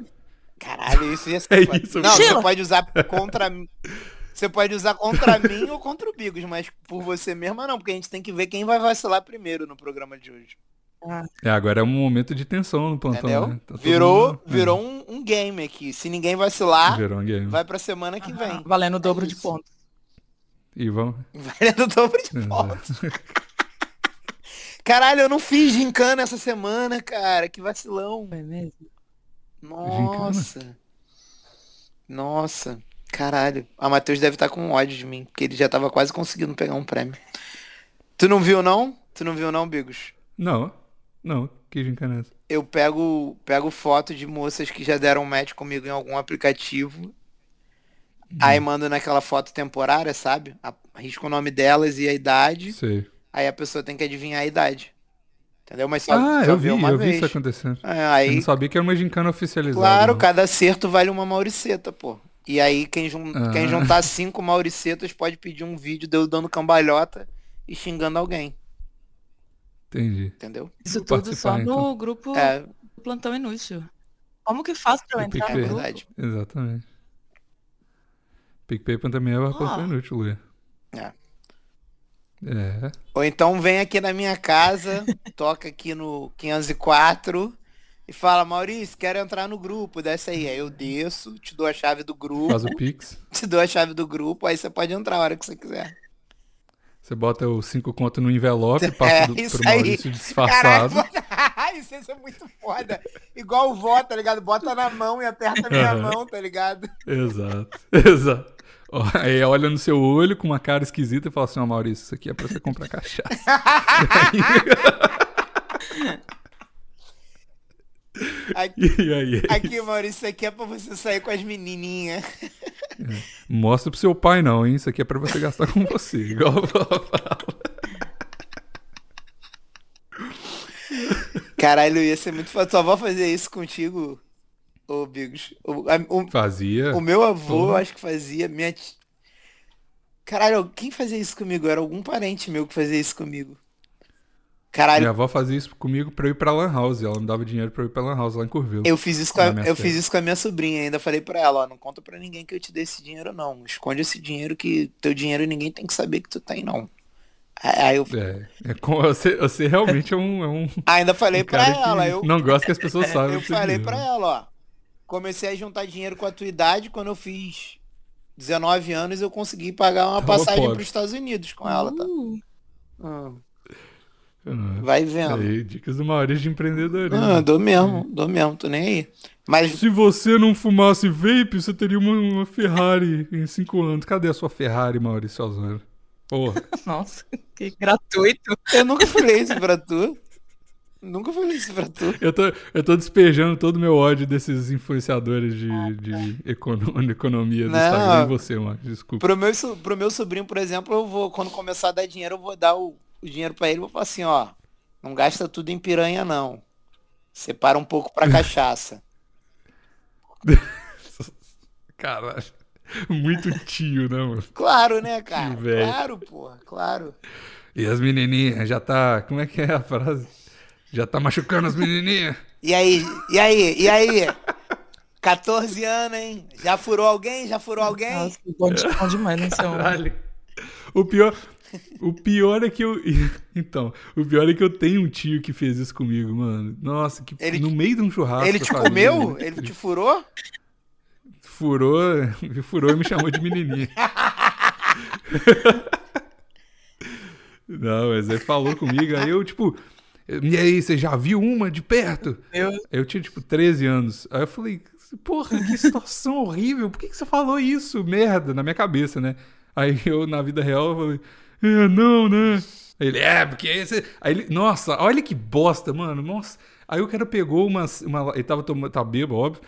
Caralho, isso ia ser. É isso, Não, você pode usar contra mim. Você pode usar contra mim ou contra o Bigos, mas por você mesma não, porque a gente tem que ver quem vai vacilar primeiro no programa de hoje. Ah, É, agora é um momento de tensão no plantão, né? Tá virou mundo- virou um, um game aqui. Se ninguém vacilar, Virou um game. vai pra semana que vem. valendo o dobro É de pontos. E vamos. Vai no dobro de pontos. Caralho, eu não fiz gincana essa semana, cara. Que vacilão. Foi mesmo? Nossa. Nossa. Caralho. A Matheus deve estar com ódio de mim, porque ele já tava quase conseguindo pegar um prêmio. Tu não viu, não? Tu não viu, não, Bigos? Não, não, que gincana é essa? Eu pego, pego foto de moças que já deram match comigo em algum aplicativo. Aí mando naquela foto temporária, sabe? Arrisco o nome delas e a idade. Sei. Aí a pessoa tem que adivinhar a idade. Entendeu? Mas só, Ah, só eu vi, uma eu vi vez. isso acontecendo. É, Eu aí, não sabia que era uma gincana oficializada. claro, não. cada acerto vale uma mauriceta, pô. E aí quem, jun... Ah. quem juntar cinco mauricetas pode pedir um vídeo de eu dando cambalhota e xingando alguém. Entendi. Entendeu? Isso tudo só então. no grupo É, Plantão Inútil. Como que faz pra eu entrar no grupo? verdade. Exatamente. PicPay também é uma Ah. inútil, Luia. É. É. Ou então vem aqui na minha casa, toca aqui no 504 e fala, Maurício, quero entrar no grupo, desce aí. Aí eu desço, te dou a chave do grupo, Faz o Pix. te dou a chave do grupo, aí você pode entrar a hora que você quiser. Você bota os cinco contos no envelope, É, passa isso pro aí. Maurício Caralho, disfarçado. isso, isso é muito foda. Igual o vó, tá ligado? Bota na mão e aperta a minha mão, tá ligado? Exato, exato. Aí olha no seu olho com uma cara esquisita e fala assim, ó Maurício, isso aqui é pra você comprar cachaça. Aqui, E aí, é aqui, Maurício, isso aqui é pra você sair com as menininhas. Mostra pro seu pai não, hein? Isso aqui é pra você gastar com você. Igual a fala. Caralho, ia ser muito foda. Sua avó fazia isso contigo, ô Bigos. O, a- o- Fazia. o meu avô, eu acho que fazia. Minha Caralho, quem fazia isso comigo? Era algum parente meu que fazia isso comigo. Caralho, Minha avó fazia isso comigo pra eu ir pra Lan House. Ela me dava dinheiro pra eu ir pra Lan House lá em Curvelo. Eu fiz isso com a, eu fiz isso com a minha sobrinha, ainda falei pra ela, ó, não conta pra ninguém que eu te dei esse dinheiro não. Esconde esse dinheiro que teu dinheiro ninguém tem que saber que tu tem não. Aí eu É, é com- você, você realmente é um, é um ainda falei pra cara que ela, eu não gosta que as pessoas saibam. eu falei dinheiro. pra ela, ó. Comecei a juntar dinheiro com a tua idade quando eu fiz 19 anos eu consegui pagar uma Tava passagem pobre. pros Estados Unidos com ela, tá? Uh, Hum, Ah, vai vendo. Aí, dicas do Maurício de empreendedorismo. Ah, dou mesmo, dou mesmo, tô nem aí. Mas Se você não fumasse vape, você teria uma, uma Ferrari em cinco anos. Cadê a sua Ferrari, Maurício Osório? Porra. nossa, que gratuito. eu nunca falei isso pra tu. Nunca falei isso pra tu. Eu tô, eu tô despejando todo o meu ódio desses influenciadores de, de econo- de economia do Não. Instagram em você, mano. Desculpa. Pro meu, pro meu sobrinho, por exemplo, eu vou, quando começar a dar dinheiro, eu vou dar o, o dinheiro pra ele, vou falar assim, ó, não gasta tudo em piranha, não. Separa um pouco pra cachaça. Caralho. Muito tio, né, mano? Claro, né, cara? Velho. Claro, porra, claro. E as menininhas, já tá... Como é que é a frase? Já tá machucando as menininhas? E aí, e aí, e aí? 14 anos, hein? Já furou alguém? Já furou alguém? Nossa, bom demais, né, seu Caralho. O pior... O pior é que eu. Então, o pior é que eu tenho um tio que fez isso comigo, mano. Nossa, que Ele- no meio de um churrasco. Ele te sabe? comeu? Ele te furou? Furou, furou e me chamou de menininha. Não, mas ele falou comigo, aí eu, tipo, e aí, você já viu uma de perto? Eu, Eu tinha, tipo, 13 anos. Aí eu falei, porra, que situação horrível, por que, que você falou isso? Merda, na minha cabeça, né? Aí eu, na vida real, eu falei, é, não, né? Aí ele, é, porque esse... Aí ele, nossa, olha que bosta, mano, nossa. Aí o cara pegou umas, uma, ele tava tomando, tá bêbado, óbvio.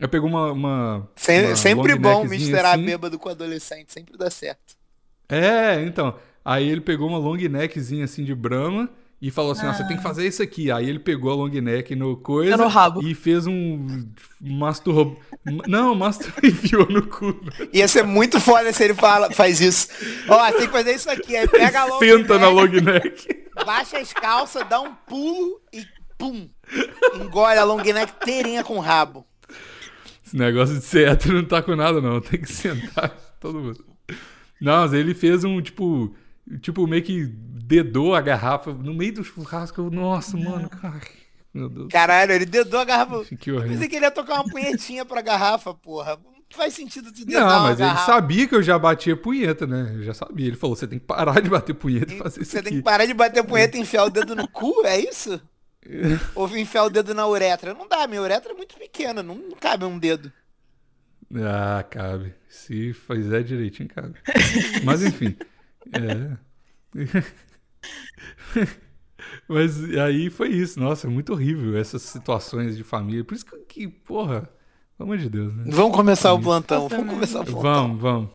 Aí pegou uma. uma, Sem- uma sempre bom misturar assim. bêbado com adolescente, sempre dá certo. É, então. Aí ele pegou uma long neckzinha assim de Brahma e falou assim: ó, você tem que fazer isso aqui. Aí ele pegou a long neck no coisa No rabo. e fez um masturbo. Não, mastur enfiou no cu. Ia ser muito foda se ele fala, faz isso. Ó, tem que fazer isso aqui. Aí pega a long Senta na neck, long neck. baixa as calças, dá um pulo e pum. Engole a long neck inteirinha com o rabo. Esse negócio de ser hétero não tá com nada, não. Tem que sentar todo mundo. Não, mas ele fez um, tipo... Tipo, meio que dedou a garrafa no meio do churrasco. Eu, Nossa, mano, cara. Meu Deus. Caralho, ele dedou a garrafa. Que Eu horrível. pensei que ele ia tocar uma punhetinha pra garrafa, porra. Não faz sentido tu dedar Não, uma mas ele garrafa. sabia que eu já batia punheta, né? Eu já sabia. Ele falou, você tem que parar de bater punheta e fazer isso Você tem que parar de bater punheta e enfiar o dedo no cu, é isso? Ou enfiar o dedo na uretra? Não dá, minha uretra é muito pequena, não não cabe um dedo. Ah, cabe. Se fizer direitinho, cabe. Mas enfim. É. Mas aí foi isso. Nossa, é muito horrível essas situações de família. Por isso que, que, porra, pelo amor de Deus, né? Vamos começar o plantão, vamos começar o plantão. Vamos, vamos.